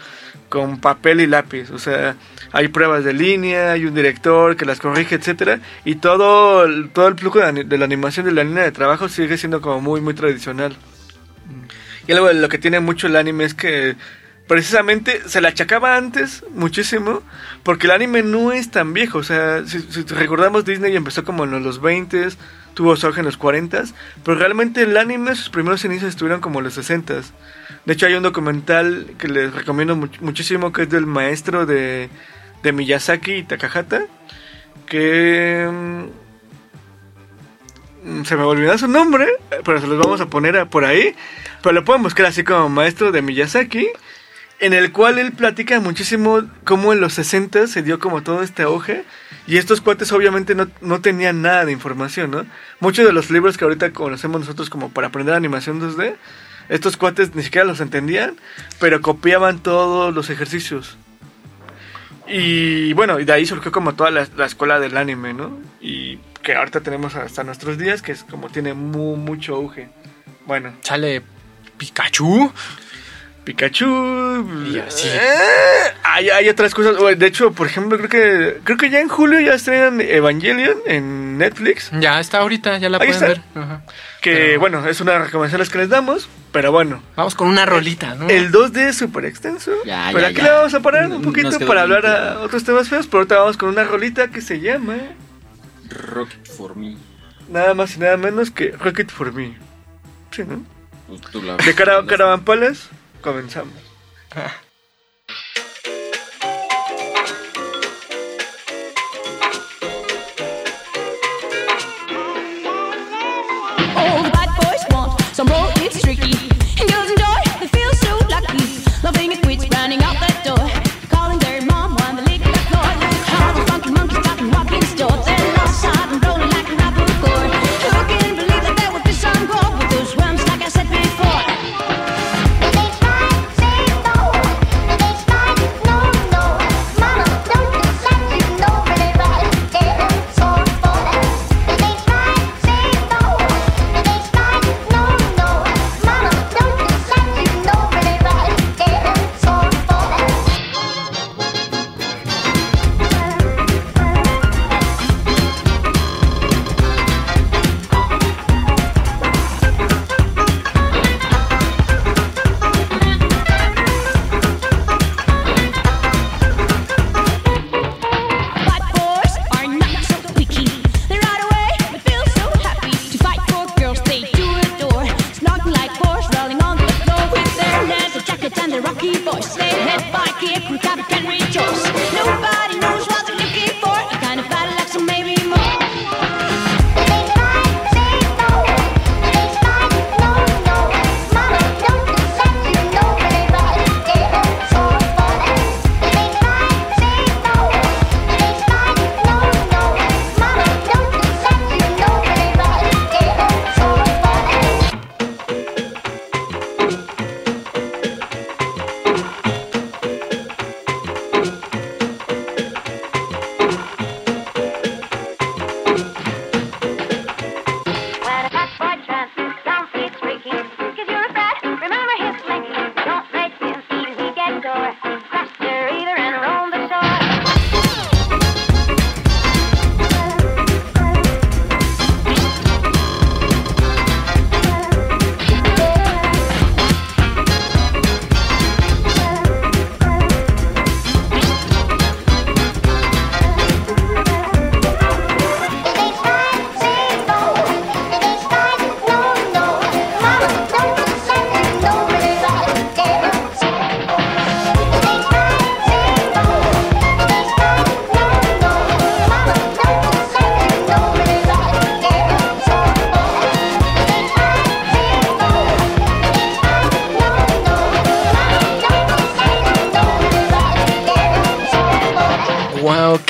con papel y lápiz, o sea, hay pruebas de línea, hay un director que las corrige, etcétera, y todo, el- todo el flujo de, de la animación de la línea de trabajo sigue siendo como muy muy tradicional. Y algo de lo que tiene mucho el anime es que precisamente se le achacaba antes muchísimo porque el anime no es tan viejo. O sea, si, recordamos, Disney empezó como en los 20 tuvo su en los 40 pero realmente el anime, sus primeros inicios estuvieron como en los 60 De hecho, hay un documental que les recomiendo much- muchísimo que es del maestro de, de Miyazaki y Takahata. Que. mm, Se me olvidó su nombre, pero se los vamos a poner por ahí. Pero lo pueden buscar así como maestro de Miyazaki. En el cual él platica muchísimo cómo en los 60 se dio como todo este auge. Y estos cuates obviamente no, no tenían nada de información, ¿no? Muchos de los libros que ahorita conocemos nosotros como para aprender animación 2D, estos cuates ni siquiera los entendían, pero copiaban todos los ejercicios. Y bueno, y de ahí surgió como toda la, la escuela del anime, ¿no? Y que ahorita tenemos hasta nuestros días, que es como tiene mu- mucho auge. Bueno, Sale Pikachu. Pikachu. Y así. eh, hay, hay otras cosas. De hecho, por ejemplo, creo que creo que ya en julio ya estrenan Evangelion en Netflix. Ya está ahorita, ya la Ahí pueden está. ver. Ajá. Que Pero- bueno, es una recomendación que les damos. Pero bueno, Vamos con una rolita, ¿no? el 2D es súper extenso. Ya, pero ya, aquí ya. le vamos a parar un poquito para bien hablar a otros temas feos. Pero ahorita vamos con una rolita que se llama Rocket for me. nada más y nada menos que Rocket for Me. Sí, ¿no? Pues tú la- De cara, Caravan Palace, comenzamos. The bad boys want some roll, it's tricky. And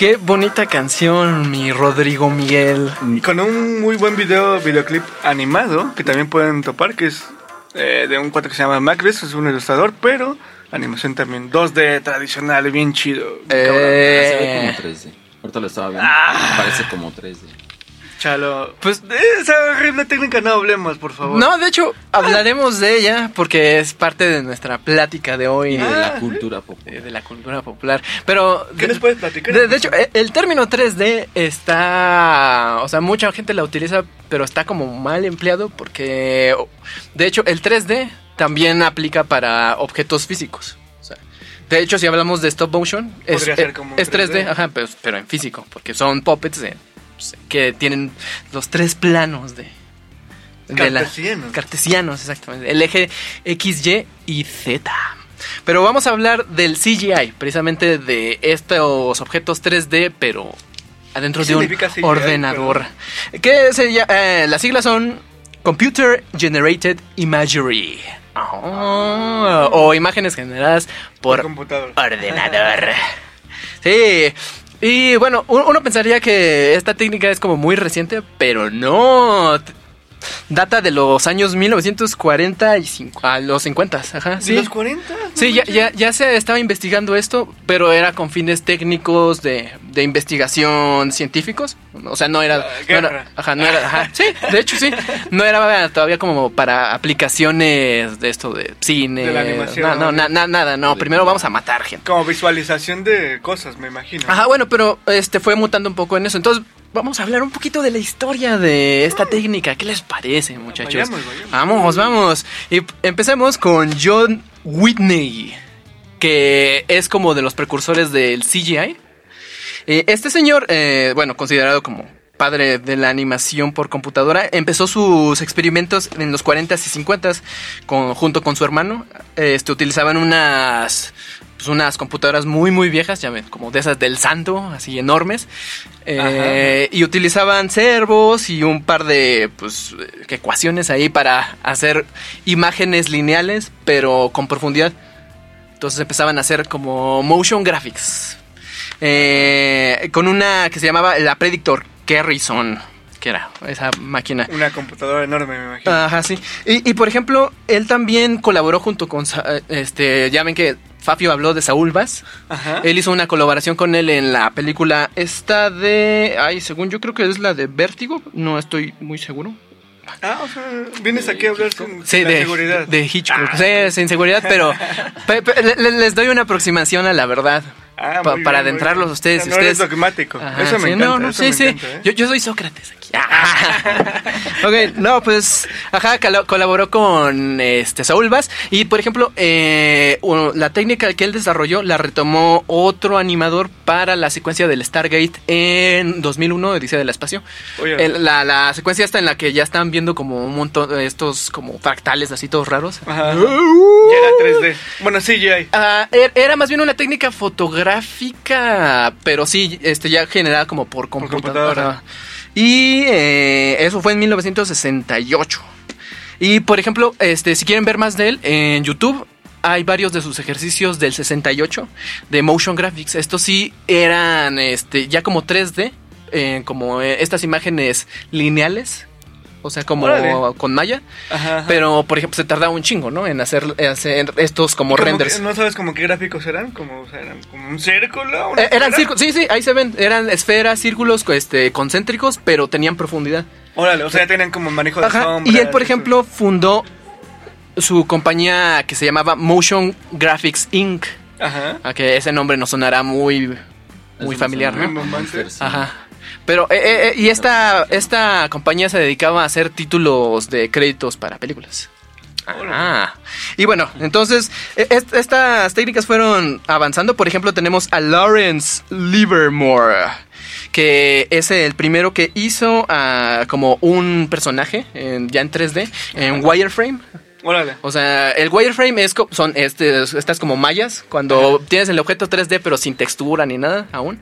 qué bonita canción, mi Rodrigo Miguel. Y con un muy buen video, videoclip animado, que también pueden topar, que es eh, de un cuate que se llama Macbeth, es un ilustrador, pero animación también 2D tradicional, bien chido. cabrón. Se ve Eh, como 3D. Ahorita lo estaba viendo. Ah. Parece como 3D. Chalo. Pues- de esa horrible técnica no hablemos, por favor. no, de hecho, hablaremos de ella porque es parte de nuestra plática de hoy. Y de Ah, la ¿sí? cultura eh, popular. de la cultura popular. Pero. ¿Qué de- nos puedes platicar? De, de hecho, eh, el término 3D está. O sea, mucha gente la utiliza, pero está como mal empleado porque. De hecho, el 3D también aplica para objetos físicos. O sea, de hecho, si hablamos de stop motion, es, ser eh, como es 3D, 3D. ajá, pero, pero en físico, porque son puppets de- pues, que tienen los tres planos de. de la- Cartesianos. cartesianos, exactamente. El eje X, Y y Z. Pero vamos a hablar del CGI, precisamente de estos objetos 3D, pero adentro ¿Qué de un CGI, ordenador. Que se eh, las siglas son Computer Generated Imagery. Ah, o imágenes generadas Por por computador. ordenador. Sí. Y bueno, un- uno pensaría que esta técnica es como muy reciente, pero no. Data de los años 1945 a los 50, ajá, ¿De sí. los 40? Sí, ya, ya, ya se estaba investigando esto, pero era con fines técnicos de, de investigación científicos. O sea, no era, no era- ajá, no era, ajá, sí, de hecho sí, no era todavía como para aplicaciones de esto de cine, De la animación. no, no, na- na- nada, no, primero vamos a matar gente. Como visualización de cosas, me imagino. Ajá, bueno, pero este fue mutando un poco en eso. Entonces, vamos a hablar un poquito de la historia de esta técnica. ¿Qué les parece, muchachos? Vayamos, vayamos. Vamos, vamos. Y empecemos con John Whitney, que es como de los precursores del CGI. Eh, este señor, eh, bueno, considerado como padre de la animación por computadora, empezó sus experimentos en los 40s y 50s con, junto con su hermano. Este, utilizaban unas, pues, unas computadoras muy, muy viejas, ya ven, como de esas del santo, así enormes. Eh, y utilizaban servos y un par de pues, ecuaciones ahí para hacer imágenes lineales, pero con profundidad. Entonces empezaban a hacer como motion graphics. Eh, con una que se llamaba la Predictor Carrison, que era esa máquina. Una computadora enorme, me imagino. Ajá, sí. Y, y, por ejemplo, él también colaboró junto con, eh, este, ya ven que Fabio habló de Saúl Vaz. Ajá. Él hizo una colaboración con él en la película esta de, ay, según yo creo que es la de Vértigo, no estoy muy seguro. Ah, o sea, vienes aquí a hablar sin, Sí, de, seguridad. de Hitchcock. Ah, sí, sin seguridad, pero pe- pe- le- le- les doy una aproximación a la verdad. Ah, pa- para bien, adentrarlos ustedes. No eres ustedes dogmático. Ajá, Eso me sí, encanta. No, no, eso sí, me sí. encanta, ¿eh? Yo, yo soy Sócrates. ok, no, pues, ajá, colaboró con este Saúl Vaz. Y, por ejemplo, eh, la técnica que él desarrolló la retomó otro animador para la secuencia del Stargate en 2001, Odisea del Espacio. Oye. El- la, la secuencia esta en la que ya están viendo como un montón de estos como fractales así todos raros. Ajá. Ya era 3D. Bueno, sí, ya hay. Er- era más bien una técnica fotográfica, pero sí, este ya generada como por computadora. computadora. Y eh, eso fue en 1968. Y por ejemplo, este, si quieren ver más de él, en YouTube hay varios de sus ejercicios del 68 de motion graphics. Estos sí eran este, ya como 3D, eh, como eh, estas imágenes lineales. O sea, como Órale. con malla. Ajá, ajá. Pero, por ejemplo, se tardaba un chingo, ¿no? En hacer, en hacer estos como Como renders. que- ¿No sabes como qué gráficos eran? Como, o sea, eran como un círculo. una Eh, eran círculos, sí, sí, ahí se ven. Eran esferas, círculos este, concéntricos, pero tenían profundidad. Órale, o sea, tenían como manejo de Ajá, sombras. Y él, por eso. ejemplo, fundó su compañía que se llamaba Motion Graphics Inc. Ajá. A que ese nombre nos sonará muy, muy familiar, Muy ¿no? Ajá. Pero, eh, eh, eh, y esta, esta compañía se dedicaba a hacer títulos de créditos para películas. Ah. Y bueno, entonces, est- estas técnicas fueron avanzando. Por ejemplo, tenemos a Lawrence Livermore, que es el primero que hizo ah, como un personaje en- ya en 3D, en wireframe. Órale. O sea, el wireframe es son este, estas como mallas, cuando tienes el objeto 3D pero sin textura ni nada aún,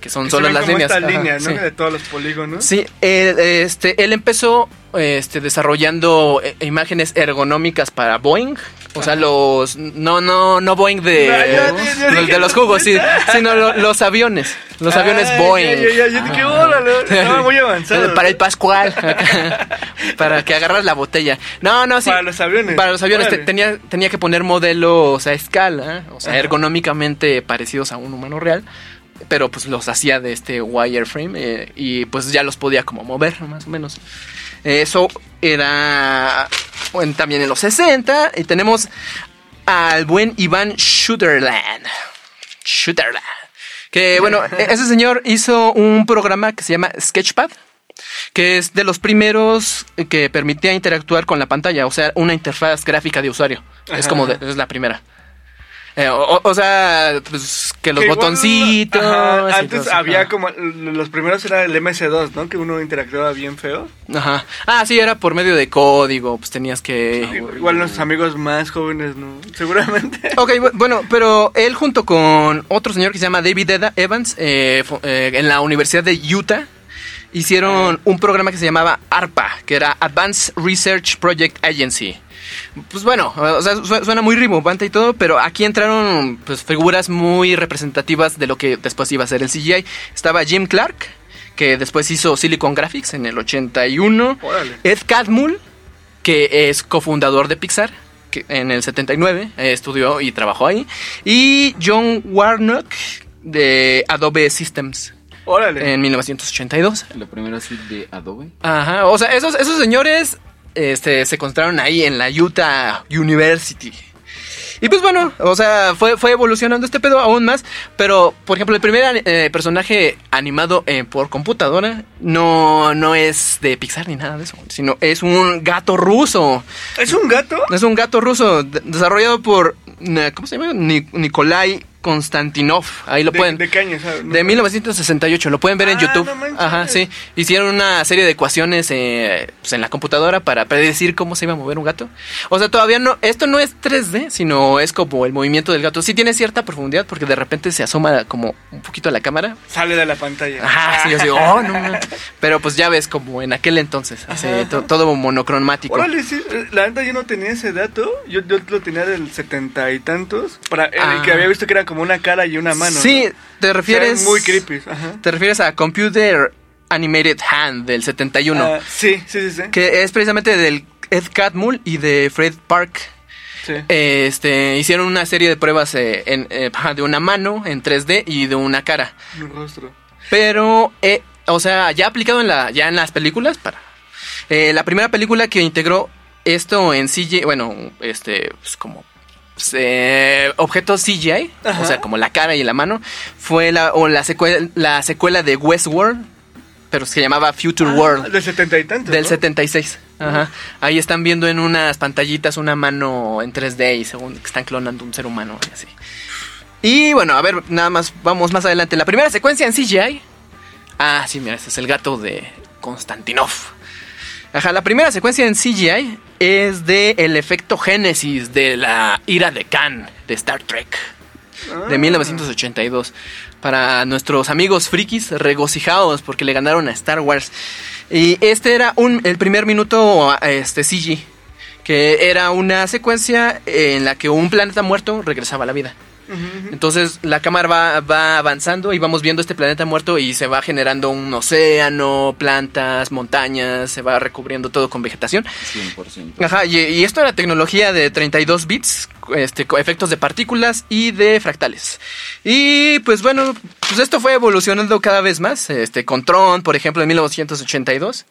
que son Que solo las líneas. Esta Ajá, línea, ¿no? sí. De todos los polígonos. Sí, él, este, él empezó este, desarrollando eh, imágenes ergonómicas para Boeing. O sea, los. No, no, no Boeing de. Ah, ya, ya, ya los dije, de los jugos, sí. Sino lo- los aviones. Los Ah, aviones ya, Boeing. ya, ya, yo dije, órale, estaba muy avanzado. Para el Pascual. para que agarras la botella. No, no, sí. Para los aviones. Para los aviones. te- tenía, tenía que poner modelos a escala. O sea, ergonómicamente parecidos a un humano real. Pero pues los hacía de este wireframe. eh, y pues ya los podía como mover, más o menos. Eso era también en los 60. Y tenemos al buen Iván Shooterland. Shooterland. Que bueno, e- ese señor hizo un programa que se llama Sketchpad. Que es de los primeros que permitía interactuar con la pantalla. O sea, una interfaz gráfica de usuario. Es como de- es la primera. Eh, o- o sea, pues, que los Que botoncitos. ajá, y antes había Ajá. como. Los primeros era el MS2, ¿no? Que uno interactuaba bien feo. Ajá. Ah, sí, era por medio de código. Pues tenías que. Igual nuestros amigos más jóvenes, ¿no? Seguramente. Ok, bu- bueno, pero él junto con otro señor que se llama David Evans eh, eh, en la Universidad de Utah hicieron un programa que se llamaba ARPA, que era Advanced Research Project Agency. Pues bueno, o sea, su- suena muy rimbombante y todo, pero aquí entraron pues, figuras muy representativas de lo que después iba a ser el CGI. Estaba Jim Clark, que después hizo Silicon Graphics en el 81. Órale. Ed Catmull, que es cofundador de Pixar. Que en el 79 eh, estudió y trabajó ahí. Y John Warnock de Adobe Systems Órale. en 1982. La primera suite de Adobe. Ajá, o sea, esos, esos señores este, se encontraron ahí en la Utah University. Y pues bueno, o sea, fue, fue evolucionando este pedo aún más. Pero, por ejemplo, el primer eh, personaje animado eh, por computadora no, no es de Pixar ni nada de eso, sino es un gato ruso. ¿Es un gato? Es un gato ruso de- desarrollado por, eh, ¿cómo se llama? Ni- Nikolai Konstantinov. Ahí lo de, pueden. ¿De qué año? ¿sabes? De 1968, lo pueden ver en Ah, YouTube. no manches. Ajá, sí. Hicieron una serie de ecuaciones eh, pues, en la computadora para predecir cómo se iba a mover un gato. O sea, todavía no, esto no es 3D, sino es como el movimiento del gato. Sí tiene cierta profundidad porque de repente se asoma como un poquito a la cámara. Sale de la pantalla. Ajá, sí, yo digo, oh, no. man". Pero pues ya ves, como en aquel entonces, to- todo monocromático. Órale, sí, eh, la neta yo no tenía ese dato, yo, yo lo tenía del setenta y tantos, para el Ah. que había visto que era como una cara y una mano. Sí, ¿no? te refieres. muy creepy, ajá. Te refieres a Computer Animated Hand del 71. Ah, sí, sí, sí, sí. que es precisamente del Ed Catmull y de Fred Park. sí. Este, hicieron una serie de pruebas eh, en, eh, de una mano en 3D y de una cara. Un rostro. Pero, eh, o sea, ya aplicado en la, ya en las películas, para. la primera película que integró esto en CGI, bueno, este, pues como eh, objetos CGI, Ajá. o sea, como la cara y la mano, fue la, o la, secuela, la secuela de Westworld, pero se llamaba Future World. Ah, Del setenta y tantos. Del ¿no? 76. Ajá. Ahí están viendo en unas pantallitas una mano en 3D y según que están clonando un ser humano y así. Y bueno, a ver, nada más, vamos más adelante. La primera secuencia en CGI. Ah, sí, mira, este es el gato de Konstantinov. Ajá, la primera secuencia en CGI es de el efecto Génesis de la ira de Khan de Star Trek de 1982. Para nuestros amigos frikis regocijados porque le ganaron a Star Wars. Y este era un, el primer minuto este, CG. Que era una secuencia en la que un planeta muerto regresaba a la vida. Entonces la cámara va, va avanzando y vamos viendo este planeta muerto y se va generando un océano, plantas, montañas, se va recubriendo todo con vegetación. 100%. Ajá, y, y esto era tecnología de 32 bits, este, efectos de partículas y de fractales. Y pues bueno, pues esto fue evolucionando cada vez más, este, con Tron, por ejemplo, en 1982,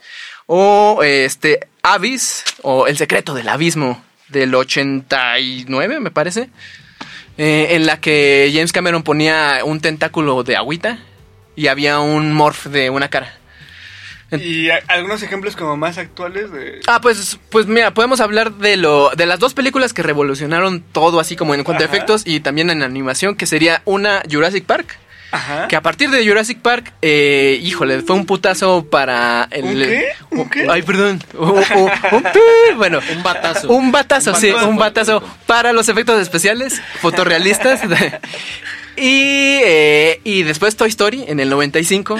o este, Abyss, o El secreto del abismo, del 89, me parece, eh, en la que James Cameron ponía un tentáculo de agüita y había un morph de una cara. Y algunos ejemplos como más actuales de... Ah, pues, pues mira, podemos hablar de lo, de las dos películas que revolucionaron todo, así como en cuanto a efectos y también en animación, que sería una Jurassic Park. Ajá. Que a partir de Jurassic Park, eh, híjole, fue un putazo para el. ¿Un qué? ¿Un qué? Ay, perdón. Un- un- un bueno, Un batazo. un batazo, Un sí, batazo. un batazo para los efectos especiales, fotorrealistas. y, eh, y después Toy Story en el 95,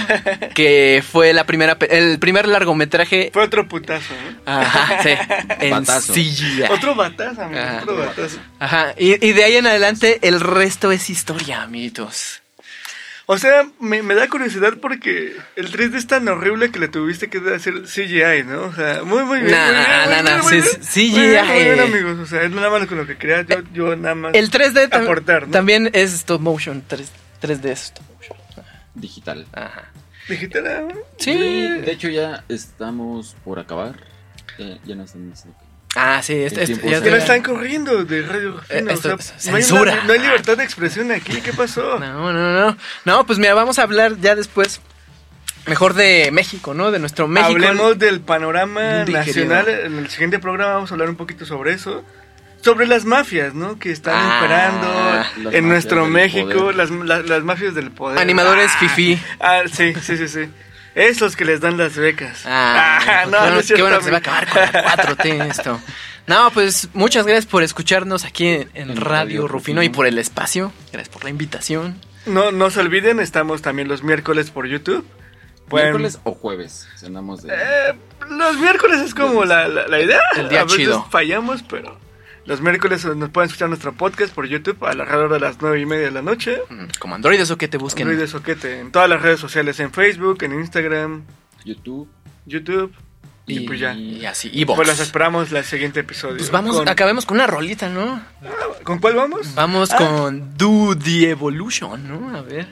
que fue la primera, el primer largometraje. Fue otro putazo, ¿no? Ajá, sí, en Batazo. CGI. Otro batazo, amigo, Ajá. otro batazo. Ajá, y, y de ahí en adelante el resto es historia, amiguitos. O sea, me, me da curiosidad porque el 3D es tan horrible que le tuviste que hacer CGI, ¿no? O sea, muy, muy bien. Nah, muy bien, nah, nah, muy sí, bien. sí, Muy bien, muy bien, CGI. amigos. O sea, es nada más con lo que quería. Yo, yo nada más. El 3D tam- Aportar, ¿no? también es stop motion, 3, 3D es stop motion. Digital. Ajá. Digital, Sí. Y, de hecho, ya estamos por acabar. Ya, ya no están diciendo que- Ah, sí, este, este- tiempo ya Que está- están corriendo de Radio Eh, Rufino, esto o sea, es no hay, censura. una- no hay libertad de expresión aquí. ¿Qué pasó? No, no, no. No, pues mira, vamos a hablar ya después mejor de México, ¿no? De nuestro México. Hablemos del panorama Digerido. nacional. En el siguiente programa vamos a hablar un poquito sobre eso. Sobre las mafias, ¿no? Que están Ah, imperando las en nuestro México, las, las, las mafias del poder. Animadores Ah, fifí. Ah, sí, sí, sí, sí. Esos que les dan las becas. Ah, no, no es qué bueno que se va a acabar con la 4T esto. No, pues muchas gracias por escucharnos aquí en, Radio Radio Rufino y por el espacio. Gracias por la invitación. No, no se olviden, estamos también los miércoles por YouTube. Pueden- ¿Miércoles o jueves? Cenamos de... Eh, los miércoles es como la, la, la idea. El día a veces chido. fallamos, pero los miércoles nos pueden escuchar nuestro podcast por YouTube a alrededor de las nueve y media de la noche. Mm, Como androides o que te busquen. Ruido de Soquete en todas las redes sociales, en Facebook, en Instagram, YouTube. YouTube. Y, pues ya. Y así. Y. Pues los esperamos la siguiente episodio. Pues vamos, Con- acabemos con una rolita, ¿no? ¿Con cuál vamos? Vamos Ah. con Do the Evolution, ¿no? A ver.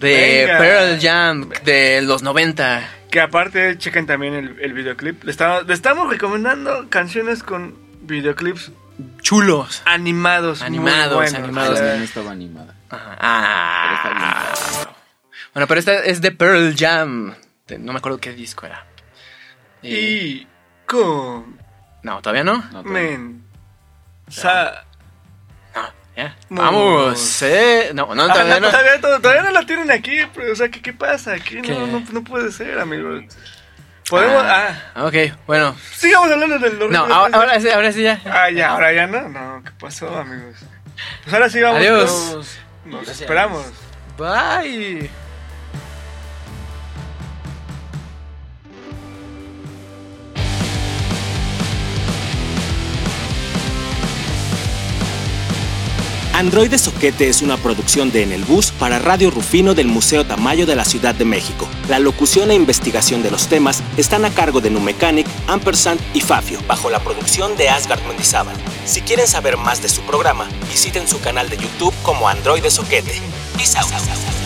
De Venga. Pearl Jam de los 90. Que aparte chequen también el, el videoclip. Le estamos, le estamos recomendando canciones con videoclips Chulos. animados. Animados, buenos. animados. No estaba animada. Ajá. Ah. Bueno, pero esta es de Pearl Jam. No me acuerdo qué disco era. Eh, y con No, todavía no. No, todavía men. Sa- No, ya. Vamos. Eh. No, no, Ah, todavía no. todavía, to- todavía no la tienen aquí, pero, o sea, ¿qué, qué pasa? Aquí ¿Qué? no, no, no puede ser, amigos. Podemos. Ah, Ok, bueno. sigamos hablando del No, ahora, ahora sí, ahora sí ya. Ah, ya, ahora ya no. No, ¿qué pasó, amigos? Pues ahora sí vamos. Adiós. Nos, nos esperamos. Bye. Androide Soquete es una producción de En el Bus para Radio Rufino del Museo Tamayo de la Ciudad de México. La locución e investigación de los temas están a cargo de Numecanic, Ampersand y Fafio, bajo la producción de Asgard Mendizábal. Si quieren saber más de su programa, visiten su canal de YouTube como Androide Soquete. Peace out.